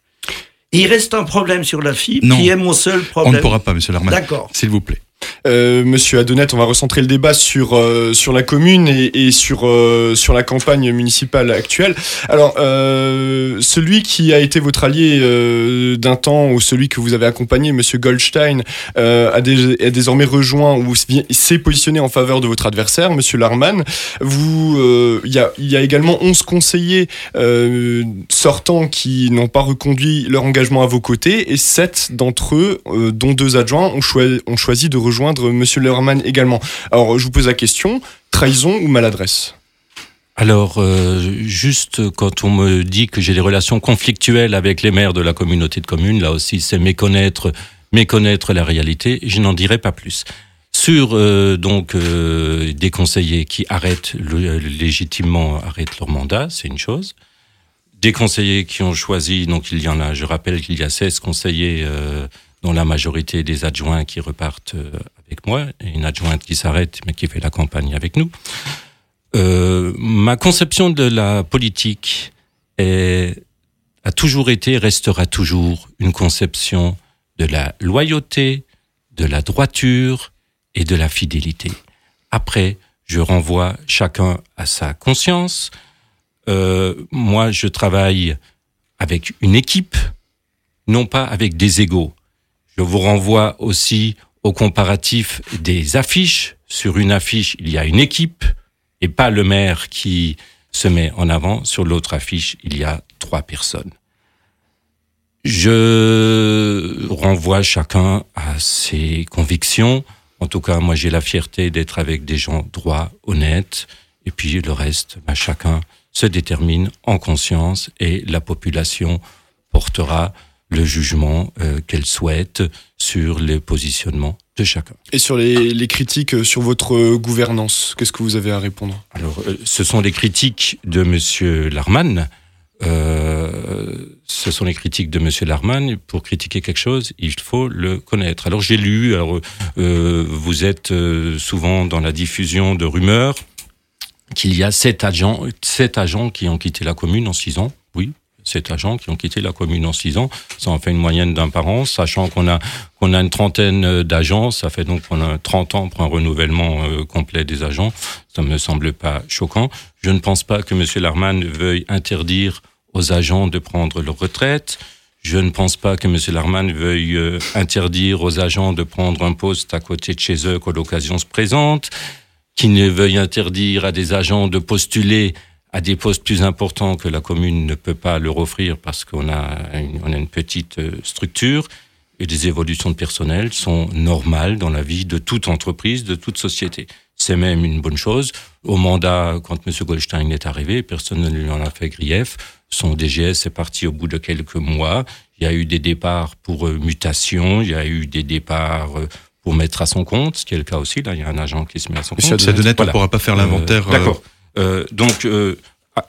Il reste un problème sur la fibre qui est mon seul problème.
On ne pourra pas, monsieur Larman. D'accord. S'il vous plaît.
Euh, Monsieur Adonette, on va recentrer le débat sur euh, sur la commune et, sur euh, sur la campagne municipale actuelle. Alors, celui qui a été votre allié d'un temps ou celui que vous avez accompagné, Monsieur Goldstein, a, dé a, désormais rejoint ou s'est positionné en faveur de votre adversaire, Monsieur Larman. Vous, il y a également 11 conseillers sortants qui n'ont pas reconduit leur engagement à vos côtés et 7 d'entre eux, dont deux adjoints, ont, ont choisi de rejoindre Monsieur Lerman également. Alors, je vous pose la question trahison ou maladresse?
Alors, euh, juste quand on me dit que j'ai des relations conflictuelles avec les maires de la communauté de communes, là aussi, c'est méconnaître, méconnaître la réalité. Je n'en dirai pas plus. Sur euh, donc euh, des conseillers qui arrêtent légitimement arrêtent leur mandat, c'est une chose. Des conseillers qui ont choisi, donc il y en a, je rappelle qu'il y a 16 conseillers dont la majorité des adjoints qui repartent euh, avec moi, et une adjointe qui s'arrête mais qui fait la campagne avec nous. Euh, ma conception de la politique est, a toujours été, restera toujours une conception de la loyauté, de la droiture et de la fidélité. Après, je renvoie chacun à sa conscience. Euh, moi, je travaille avec une équipe, non pas avec des égaux. Je vous renvoie aussi au comparatif des affiches. Sur une affiche, il y a une équipe et pas le maire qui se met en avant. Sur l'autre affiche, il y a trois personnes. Je renvoie chacun à ses convictions. En tout cas, moi, j'ai la fierté d'être avec des gens droits, honnêtes. Et puis le reste, bah, chacun se détermine en conscience et la population portera le jugement euh, qu'elle souhaite sur les positionnements de chacun.
Et sur les, les critiques euh, sur votre euh, gouvernance, qu'est-ce que vous avez à répondre?
Alors, ce sont les critiques de Monsieur Larman. Euh, ce sont les critiques de Monsieur Larman. Pour critiquer quelque chose, il faut le connaître. Alors j'ai lu. Alors euh, vous êtes souvent dans la diffusion de rumeurs qu'il y a sept agents, sept agents qui ont quitté la commune en six ans. Oui, sept agents qui ont quitté la commune en six ans. Ça en fait une moyenne d'un par an, sachant qu'on a a une trentaine d'agents. Ça fait donc qu'on a 30 ans pour un renouvellement euh, complet des agents. Ça me semble pas choquant. Je ne pense pas que M. Larman veuille interdire aux agents de prendre leur retraite. Je ne pense pas que M. Larman veuille euh, interdire aux agents de prendre un poste à côté de chez eux quand l'occasion se présente, qu'il ne veuille interdire à des agents de postuler à des postes plus importants que la commune ne peut pas leur offrir parce qu'on a une, on a une petite euh, structure et des évolutions de personnel sont normales dans la vie de toute entreprise, de toute société. C'est même une bonne chose. Au mandat, quand M. Goldstein est arrivé, personne ne lui en a fait grief. Son DGS est parti au bout de quelques mois. Il y a eu des départs pour euh, mutation, il y a eu des départs euh, pour mettre à son compte, ce qui est le cas aussi. Là, il y a un agent qui se met à son
Monsieur
compte.
Monsieur on ne pourra pas faire l'inventaire.
D'accord. Euh, donc euh,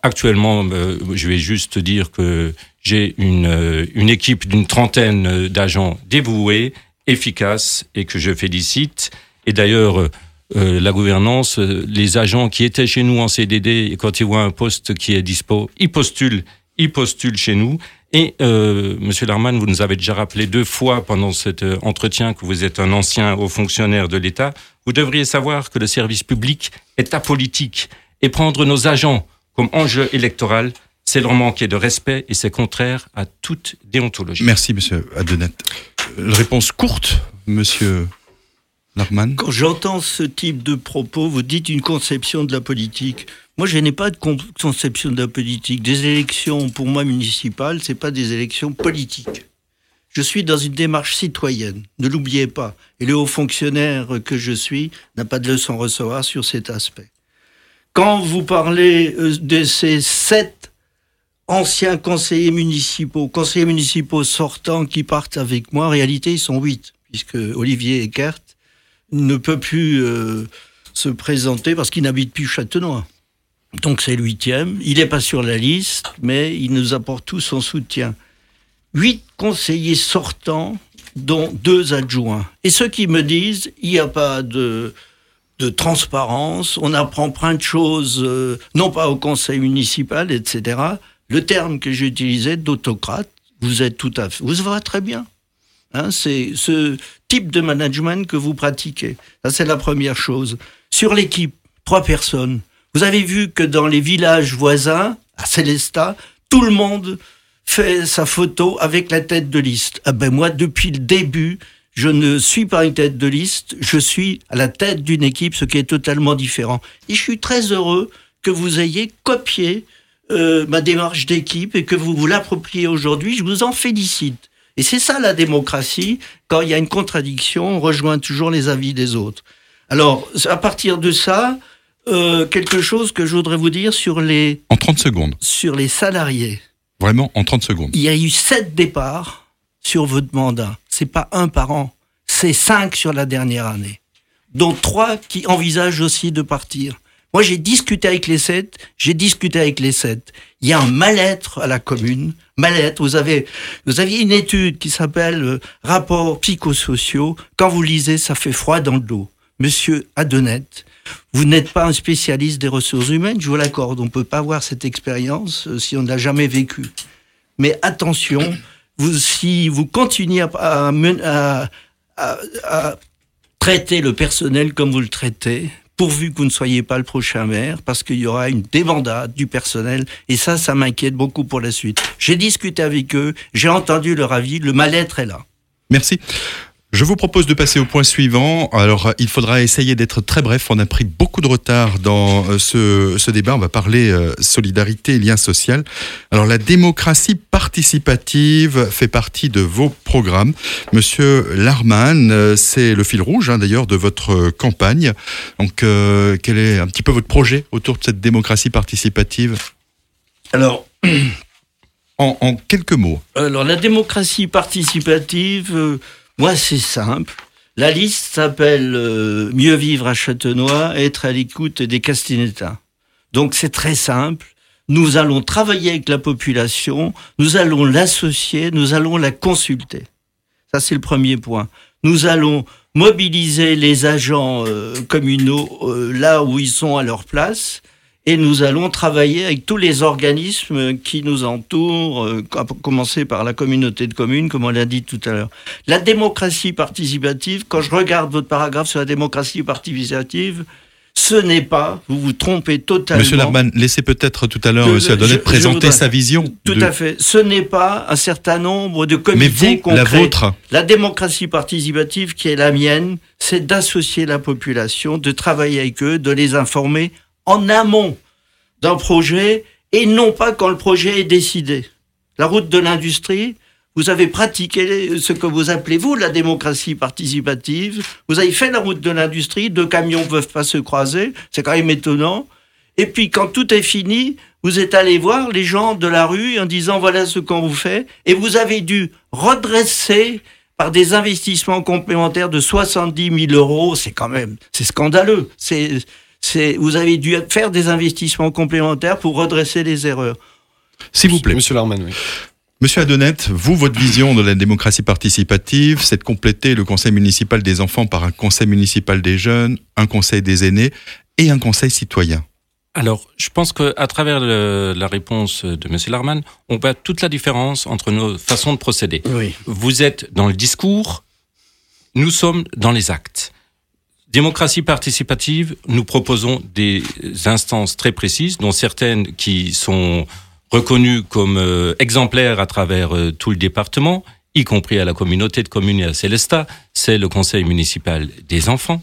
actuellement, euh, je vais juste dire que j'ai une, une équipe d'une trentaine d'agents dévoués, efficaces et que je félicite. Et d'ailleurs, la gouvernance, les agents qui étaient chez nous en CDD, et quand ils voient un poste qui est dispo, ils postulent, ils postulent chez nous. Et euh, Monsieur Larman, vous nous avez déjà rappelé deux fois pendant cet euh, entretien que vous êtes un ancien haut fonctionnaire de l'État. Vous devriez savoir que le service public est apolitique et prendre nos agents comme enjeu électoral, c'est leur manquer de respect et c'est contraire à toute déontologie.
Merci, Monsieur Adenet. Euh, Réponse courte, Monsieur Larman.
Quand j'entends ce type de propos, vous dites une conception de la politique. Moi, je n'ai pas de con- conception de la politique. Des élections, pour moi, municipales, c'est pas des élections politiques. Je suis dans une démarche citoyenne. Ne l'oubliez pas. Et le haut fonctionnaire que je suis n'a pas de leçon à recevoir sur cet aspect. Quand vous parlez euh, de ces sept anciens conseillers municipaux, conseillers municipaux sortants qui partent avec moi, en réalité, ils sont huit, puisque Olivier Eckert ne peut plus euh, se présenter parce qu'il n'habite plus Châtenois. Donc c'est le huitième. Il n'est pas sur la liste, mais il nous apporte tout son soutien. Huit conseillers sortants, dont deux adjoints. Et ceux qui me disent, il n'y a pas de, de transparence, on apprend plein de choses, euh, non pas au conseil municipal, etc. Le terme que j'utilisais d'autocrate, vous êtes tout à fait, vous va très bien. Hein, c'est ce type de management que vous pratiquez. Ça, c'est la première chose. Sur l'équipe, trois personnes. Vous avez vu que dans les villages voisins, à Célestat, tout le monde fait sa photo avec la tête de liste. Ah ben moi, depuis le début, je ne suis pas une tête de liste, je suis à la tête d'une équipe, ce qui est totalement différent. Et je suis très heureux que vous ayez copié euh, ma démarche d'équipe et que vous vous l'appropriez aujourd'hui. Je vous en félicite. Et c'est ça la démocratie. Quand il y a une contradiction, on rejoint toujours les avis des autres. Alors, à partir de ça, euh, quelque chose que je voudrais vous dire sur les,
En 30 secondes.
sur les salariés.
Vraiment, en 30 secondes.
Il y a eu sept départs sur votre mandat. C'est pas un par an, c'est cinq sur la dernière année, dont trois qui envisagent aussi de partir. Moi, j'ai discuté avec les sept, j'ai discuté avec les sept. Il y a un mal-être à la commune, mal-être. Vous avez, vous aviez une étude qui s'appelle euh, Rapports psychosociaux. Quand vous lisez, ça fait froid dans le dos. Monsieur Adenet, vous n'êtes pas un spécialiste des ressources humaines, je vous l'accorde. On ne peut pas avoir cette expérience euh, si on ne l'a jamais vécue. Mais attention, vous, si vous continuez à, à traiter le personnel comme vous le traitez, pourvu que vous ne soyez pas le prochain maire, parce qu'il y aura une débandade du personnel, et ça, ça m'inquiète beaucoup pour la suite. J'ai discuté avec eux, j'ai entendu leur avis, le mal-être est là.
Merci. Je vous propose de passer au point suivant. Alors, il faudra essayer d'être très bref. On a pris beaucoup de retard dans euh, ce, ce débat. On va parler euh, solidarité et lien social. Alors, la démocratie participative fait partie de vos programmes. Monsieur Larman, euh, c'est le fil rouge hein, d'ailleurs de votre campagne. Donc, euh, quel est un petit peu votre projet autour de cette démocratie participative?
Alors,
en, en quelques mots.
Alors la démocratie participative, euh, moi c'est simple. La liste s'appelle euh, Mieux vivre à Châtenois, être à l'écoute des Castinétins. Donc c'est très simple. Nous allons travailler avec la population, nous allons l'associer, nous allons la consulter. Ça c'est le premier point. Nous allons mobiliser les agents euh, communaux euh, là où ils sont à leur place et nous allons travailler avec tous les organismes qui nous entourent, euh, à commencer par la communauté de communes, comme on l'a dit tout à l'heure. La démocratie participative, quand je regarde votre paragraphe sur la démocratie participative, ce n'est pas, vous vous trompez totalement.
Monsieur Larman, laissez peut-être tout à l'heure Monsieur
je
présenter
voudrais-
sa vision.
Tout
de-
à fait. Ce n'est pas un certain nombre de
Mais
comités
vous,
concrets.
la vôtre,
La démocratie participative qui est la mienne, c'est d'associer la population, de travailler avec eux, de les informer en amont d'un projet et non pas quand le projet est décidé. La route de l'industrie, vous avez pratiqué ce que vous appelez, vous, la démocratie participative. Vous avez fait la route de l'industrie, deux camions ne peuvent pas se croiser, c'est quand même étonnant. Et puis quand tout est fini, vous êtes allé voir les gens de la rue en disant voilà ce qu'on vous fait, et vous avez dû redresser par des investissements complémentaires de 70 000 euros, c'est quand même, c'est scandaleux. C'est, c'est, vous avez dû faire des investissements complémentaires pour redresser les erreurs.
s'il vous plaît.
Monsieur Larman, oui.
Monsieur Adonet, vous, votre vision de la démocratie participative, c'est de compléter le conseil municipal des enfants par un conseil municipal des jeunes, un conseil des aînés et un conseil citoyen.
Alors, je pense qu'à travers le, la réponse de M. Larman, on voit toute la différence entre nos façons de procéder.
Oui.
Vous êtes dans le discours, nous sommes dans les actes. Démocratie participative, nous proposons des instances très précises, dont certaines qui sont reconnues comme euh, exemplaires à travers euh, tout le département, y compris à la communauté de communes et à Célestat. C'est le conseil municipal des enfants,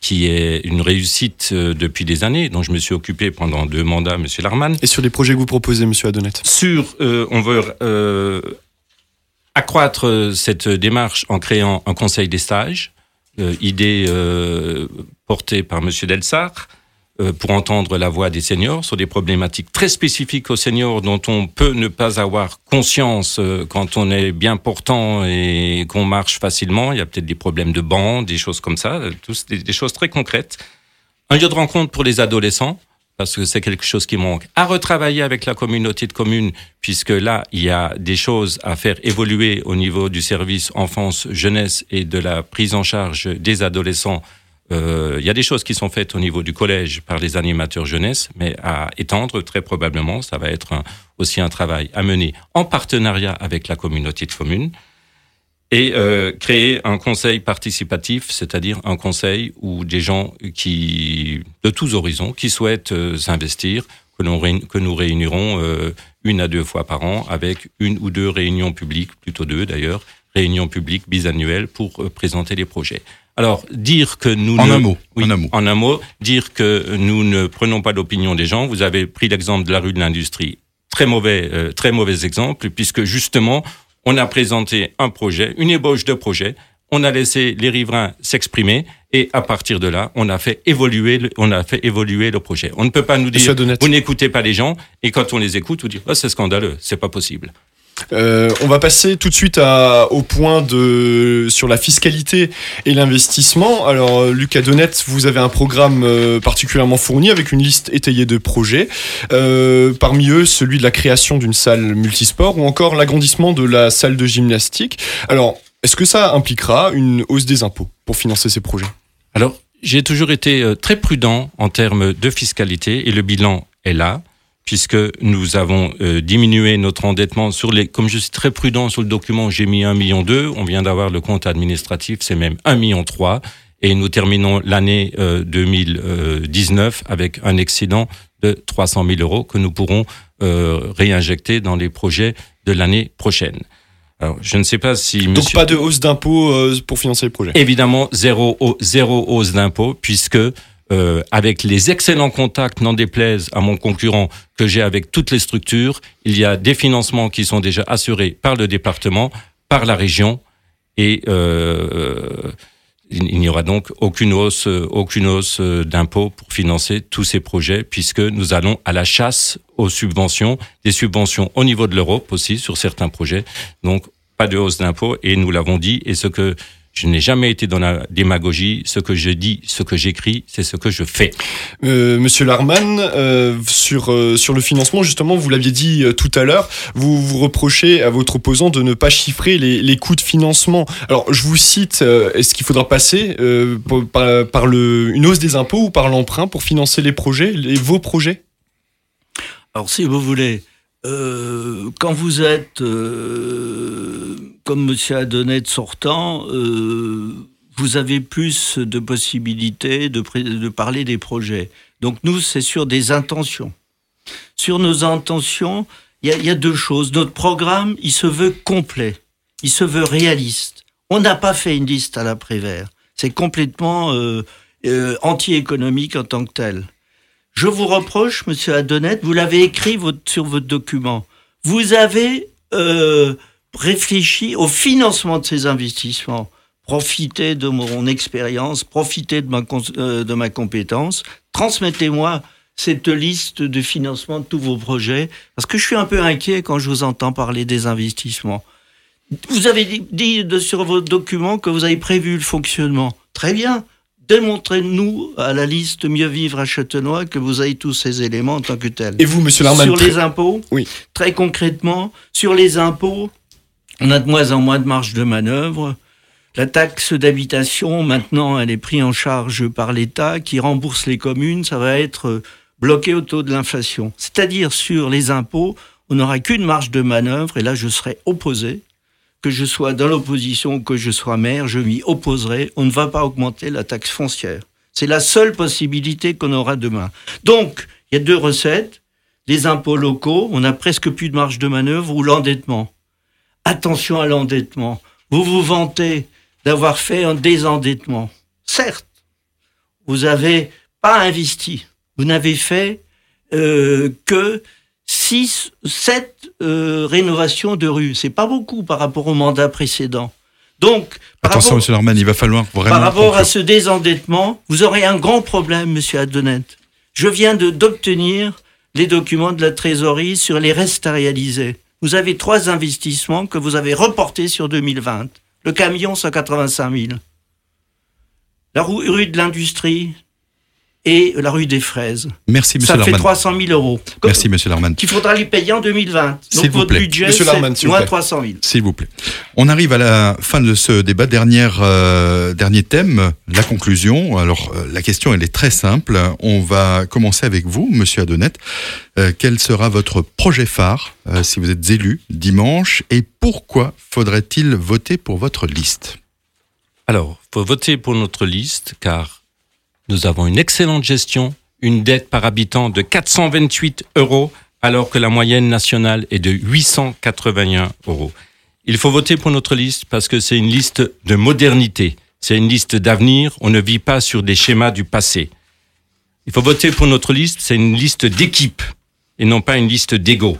qui est une réussite euh, depuis des années, dont je me suis occupé pendant deux mandats, Monsieur Larman.
Et sur les projets que vous proposez, Monsieur Adonette
Sur, on veut accroître cette démarche en créant un conseil des stages, idée euh, portée par Monsieur Delsart, euh, pour entendre la voix des seniors sur des problématiques très spécifiques aux seniors dont on peut ne pas avoir conscience euh, quand on est bien portant et qu'on marche facilement. Il y a peut-être des problèmes de banc, des choses comme ça, euh, tous des choses très concrètes. Un lieu de rencontre pour les adolescents, parce que c'est quelque chose qui manque. À retravailler avec la communauté de communes, puisque là, il y a des choses à faire évoluer au niveau du service enfance, jeunesse et de la prise en charge des adolescents. Euh, il y a des choses qui sont faites au niveau du collège par les animateurs jeunesse, mais à étendre, très probablement, ça va être aussi un travail à mener en partenariat avec la communauté de communes et euh, créer un conseil participatif, c'est-à-dire un conseil où des gens qui de tous horizons qui souhaitent euh, s'investir, que, nous réunirons euh, une à deux fois par an avec une ou deux réunions publiques, plutôt deux d'ailleurs, réunions publiques bisannuelles pour euh, présenter les projets. Alors dire que nous
En
ne-
un mot,
oui,
en un mot.
en un mot, dire que nous ne prenons pas l'opinion des gens. Vous avez pris l'exemple de la rue de l'industrie. Très mauvais, euh, très mauvais exemple, puisque justement, on a présenté un projet, une ébauche de projet. On a laissé les riverains s'exprimer et à partir de là, on a fait évoluer, le, on a fait évoluer le projet. On ne peut pas nous dire, vous n'écoutez pas les gens et quand on les écoute, vous dites, oh, c'est scandaleux, c'est pas possible.
Euh, on va passer tout de suite au point sur la fiscalité et l'investissement. Alors, euh, Lucas Donette, vous avez un programme euh, particulièrement fourni avec une liste étayée de projets. Parmi eux, celui de la création d'une salle multisport ou encore l'agrandissement de la salle de gymnastique. Alors, est-ce que ça impliquera une hausse des impôts pour financer ces projets?
Alors, j'ai toujours été très prudent en termes de fiscalité et le bilan est là, puisque nous avons euh, diminué notre endettement sur les. Comme je suis très prudent sur le document, j'ai mis 1 million 2. On vient d'avoir le compte administratif, c'est même 1 million 3. Et nous terminons l'année euh, 2019 avec un excédent de 300 000 euros que nous pourrons euh, réinjecter dans les projets de l'année prochaine. Alors, je ne sais pas si
Donc,
monsieur-
pas de hausse d'impôts euh, pour financer les projets.
Évidemment, zéro, zéro hausse d'impôt, puisque euh, avec les excellents contacts, n'en déplaise à mon concurrent, que j'ai avec toutes les structures, il y a des financements qui sont déjà assurés par le département, par la région, et euh, il n'y aura donc aucune hausse, euh, aucune hausse euh, d'impôt pour financer tous ces projets, puisque nous allons à la chasse aux subventions, des subventions au niveau de l'Europe aussi sur certains projets. Donc pas de hausse d'impôt et nous l'avons dit et ce que je n'ai jamais été dans la démagogie. Ce que je dis, ce que j'écris, c'est ce que je fais.
Euh, Monsieur Larman, euh, sur, euh, sur le financement, justement, vous l'aviez dit euh, tout à l'heure, vous vous reprochez à votre opposant de ne pas chiffrer les, les coûts de financement. Alors, je vous cite, euh, est-ce qu'il faudra passer euh, par, par- par le, une hausse des impôts ou par l'emprunt pour financer les projets, les, vos projets?
Alors, si vous voulez, euh, quand vous êtes, euh, comme Monsieur Adonnet sortant, euh, vous avez plus de possibilités de, parler des projets. Donc nous, c'est sur des intentions. Sur nos intentions, il y, a- deux choses. Notre programme, il se veut complet, il se veut réaliste. On n'a pas fait une liste à l'après-vert. C'est complètement euh, euh, anti-économique en tant que tel. Je vous reproche, Monsieur Adonette, vous l'avez écrit sur votre document. Vous avez euh, réfléchi au financement de ces investissements. Profitez de mon expérience, profitez de ma, euh, de ma compétence. Transmettez-moi cette liste de financement de tous vos projets, parce que je suis un peu inquiet quand je vous entends parler des investissements. Vous avez dit, de- sur votre document que vous avez prévu le fonctionnement. Très bien. Démontrez-nous à la liste Mieux vivre à Châtenois que vous avez tous ces éléments en tant que tels.
Et vous, Monsieur Larman
Sur les impôts,
Oui.
très concrètement, sur les impôts, on a de moins en moins de marge de manœuvre. La taxe d'habitation, maintenant, elle est prise en charge par l'État qui rembourse les communes. Ça va être bloqué au taux de l'inflation. C'est-à-dire sur les impôts, on n'aura qu'une marge de manœuvre, et là je serai opposé. Que je sois dans l'opposition ou que je sois maire, je m'y opposerai. On ne va pas augmenter la taxe foncière. C'est la seule possibilité qu'on aura demain. Donc, il y a deux recettes. Les impôts locaux, on a presque plus de marge de manœuvre, ou l'endettement. Attention à l'endettement. Vous vous vantez d'avoir fait un désendettement. Certes, vous n'avez pas investi. Vous n'avez fait euh, que 6, 7 euh, rénovations de rues. C'est pas beaucoup par rapport au mandat précédent. Donc, par
Attention,
rapport,
monsieur Norman, il va falloir vraiment.
par rapport à ce désendettement, vous aurez un grand problème, monsieur Adonnet. Je viens de d'obtenir les documents de la trésorerie sur les restes à réaliser. Vous avez trois investissements que vous avez reportés sur 2020. Le camion, 185 000. La rue, de l'industrie et la rue des fraises.
Merci, monsieur
Ça fait
Norman.
300 000 euros.
Merci, monsieur Norman.
Qu'il faudra les payer en 2020.
S'il
Donc
vous
votre
plaît.
budget,
Monsieur Larman,
c'est
s'il vous
moins
plaît.
300 000.
S'il vous plaît. On arrive à la fin de ce débat. Dernière, euh, dernier thème, la conclusion. Alors, euh, la question, elle est très simple. On va commencer avec vous, monsieur Adonette. Euh, quel sera votre projet phare euh, si vous êtes élu dimanche et pourquoi faudrait-il voter pour votre liste?
Alors, faut voter pour notre liste car nous avons une excellente gestion, une dette par habitant de 428 euros alors que la moyenne nationale est de 881 euros. Il faut voter pour notre liste parce que c'est une liste de modernité, c'est une liste d'avenir, on ne vit pas sur des schémas du passé. Il faut voter pour notre liste, c'est une liste d'équipe et non pas une liste d'ego.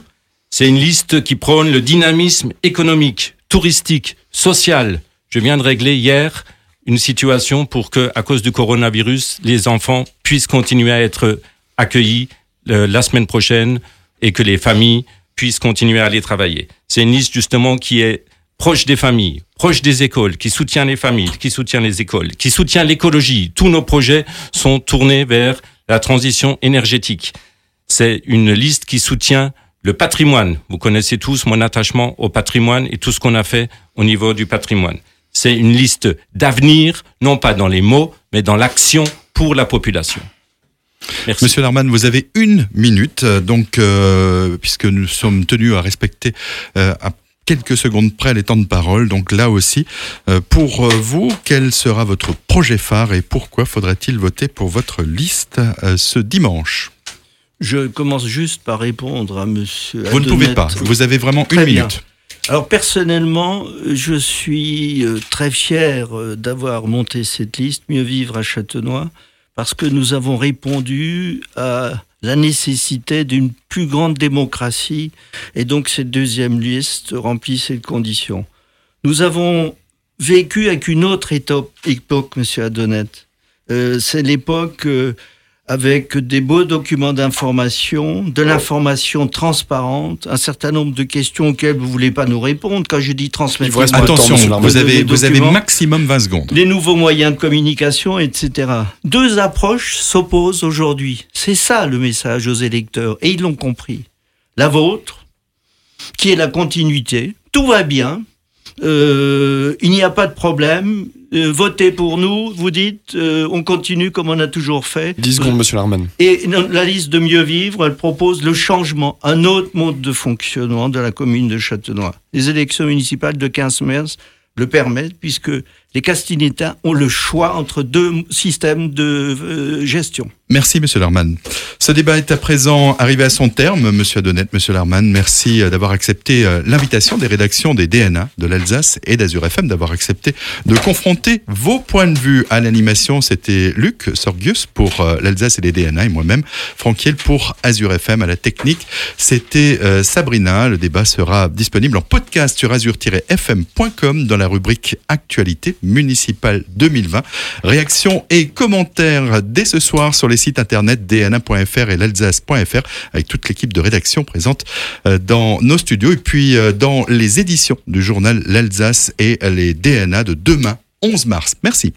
C'est une liste qui prône le dynamisme économique, touristique, social. Je viens de régler hier une situation pour que, à cause du coronavirus, les enfants puissent continuer à être accueillis euh, la semaine prochaine et que les familles puissent continuer à aller travailler. C'est une liste justement qui est proche des familles, proche des écoles, qui soutient les familles, qui soutient les écoles, qui soutient l'écologie. Tous nos projets sont tournés vers la transition énergétique. C'est une liste qui soutient le patrimoine. Vous connaissez tous mon attachement au patrimoine et tout ce qu'on a fait au niveau du patrimoine. C'est une liste d'avenir, non pas dans les mots, mais dans l'action pour la population. Merci.
Monsieur Larman, vous avez une minute, euh, donc euh, puisque nous sommes tenus à respecter euh, à quelques secondes près les temps de parole. Donc là aussi, euh, pour vous, quel sera votre projet phare et pourquoi faudrait-il voter pour votre liste euh, ce dimanche?
Je commence juste par répondre à monsieur
Vous ne pouvez pas. Vous avez vraiment
Très
une
bien.
minute.
Alors personnellement, je suis euh, très fier euh, d'avoir monté cette liste Mieux vivre à Châtenois parce que nous avons répondu à la nécessité d'une plus grande démocratie et donc cette deuxième liste remplit ces conditions. Nous avons vécu avec une autre époque, Monsieur Adonnet. Euh, C'est l'époque avec des beaux documents d'information, de l'information transparente, un certain nombre de questions auxquelles vous voulez pas nous répondre. Quand je dis transmettre,
vous
Attention, vous avez, vous maximum 20 secondes.
les nouveaux moyens de communication, etc. Deux approches s'opposent aujourd'hui. C'est ça le message aux électeurs, et ils l'ont compris. La vôtre, qui est la continuité, tout va bien, euh, il n'y a pas de problème, euh, votez pour nous, vous dites, euh, on continue comme on a toujours fait.
10 secondes, monsieur Larman.
Et dans la liste de mieux vivre, elle propose le changement, un autre mode de fonctionnement de la commune de Châtenois. Les élections municipales de 15 mars le permettent puisque les Castinétains ont le choix entre deux systèmes de euh, gestion.
Merci, Monsieur Larman. Ce débat est à présent arrivé à son terme. Monsieur Adonnet, Monsieur Larman, merci euh, d'avoir accepté euh, l'invitation des rédactions des DNA de l'Alsace et d'Azur FM, d'avoir accepté de confronter vos points de vue à l'animation. C'était Luc Sorgius pour l'Alsace et les DNA et moi-même, Franquiel pour Azur FM à la technique. C'était Sabrina. Le débat sera disponible en podcast sur azur-fm.com dans la rubrique Actualité municipale 2020. Réactions et commentaires dès ce soir sur les sites internet dna.fr et l'alsace.fr avec toute l'équipe de rédaction présente euh, dans nos studios et puis euh, dans les éditions du journal L'Alsace et les DNA de demain 11 mars. Merci.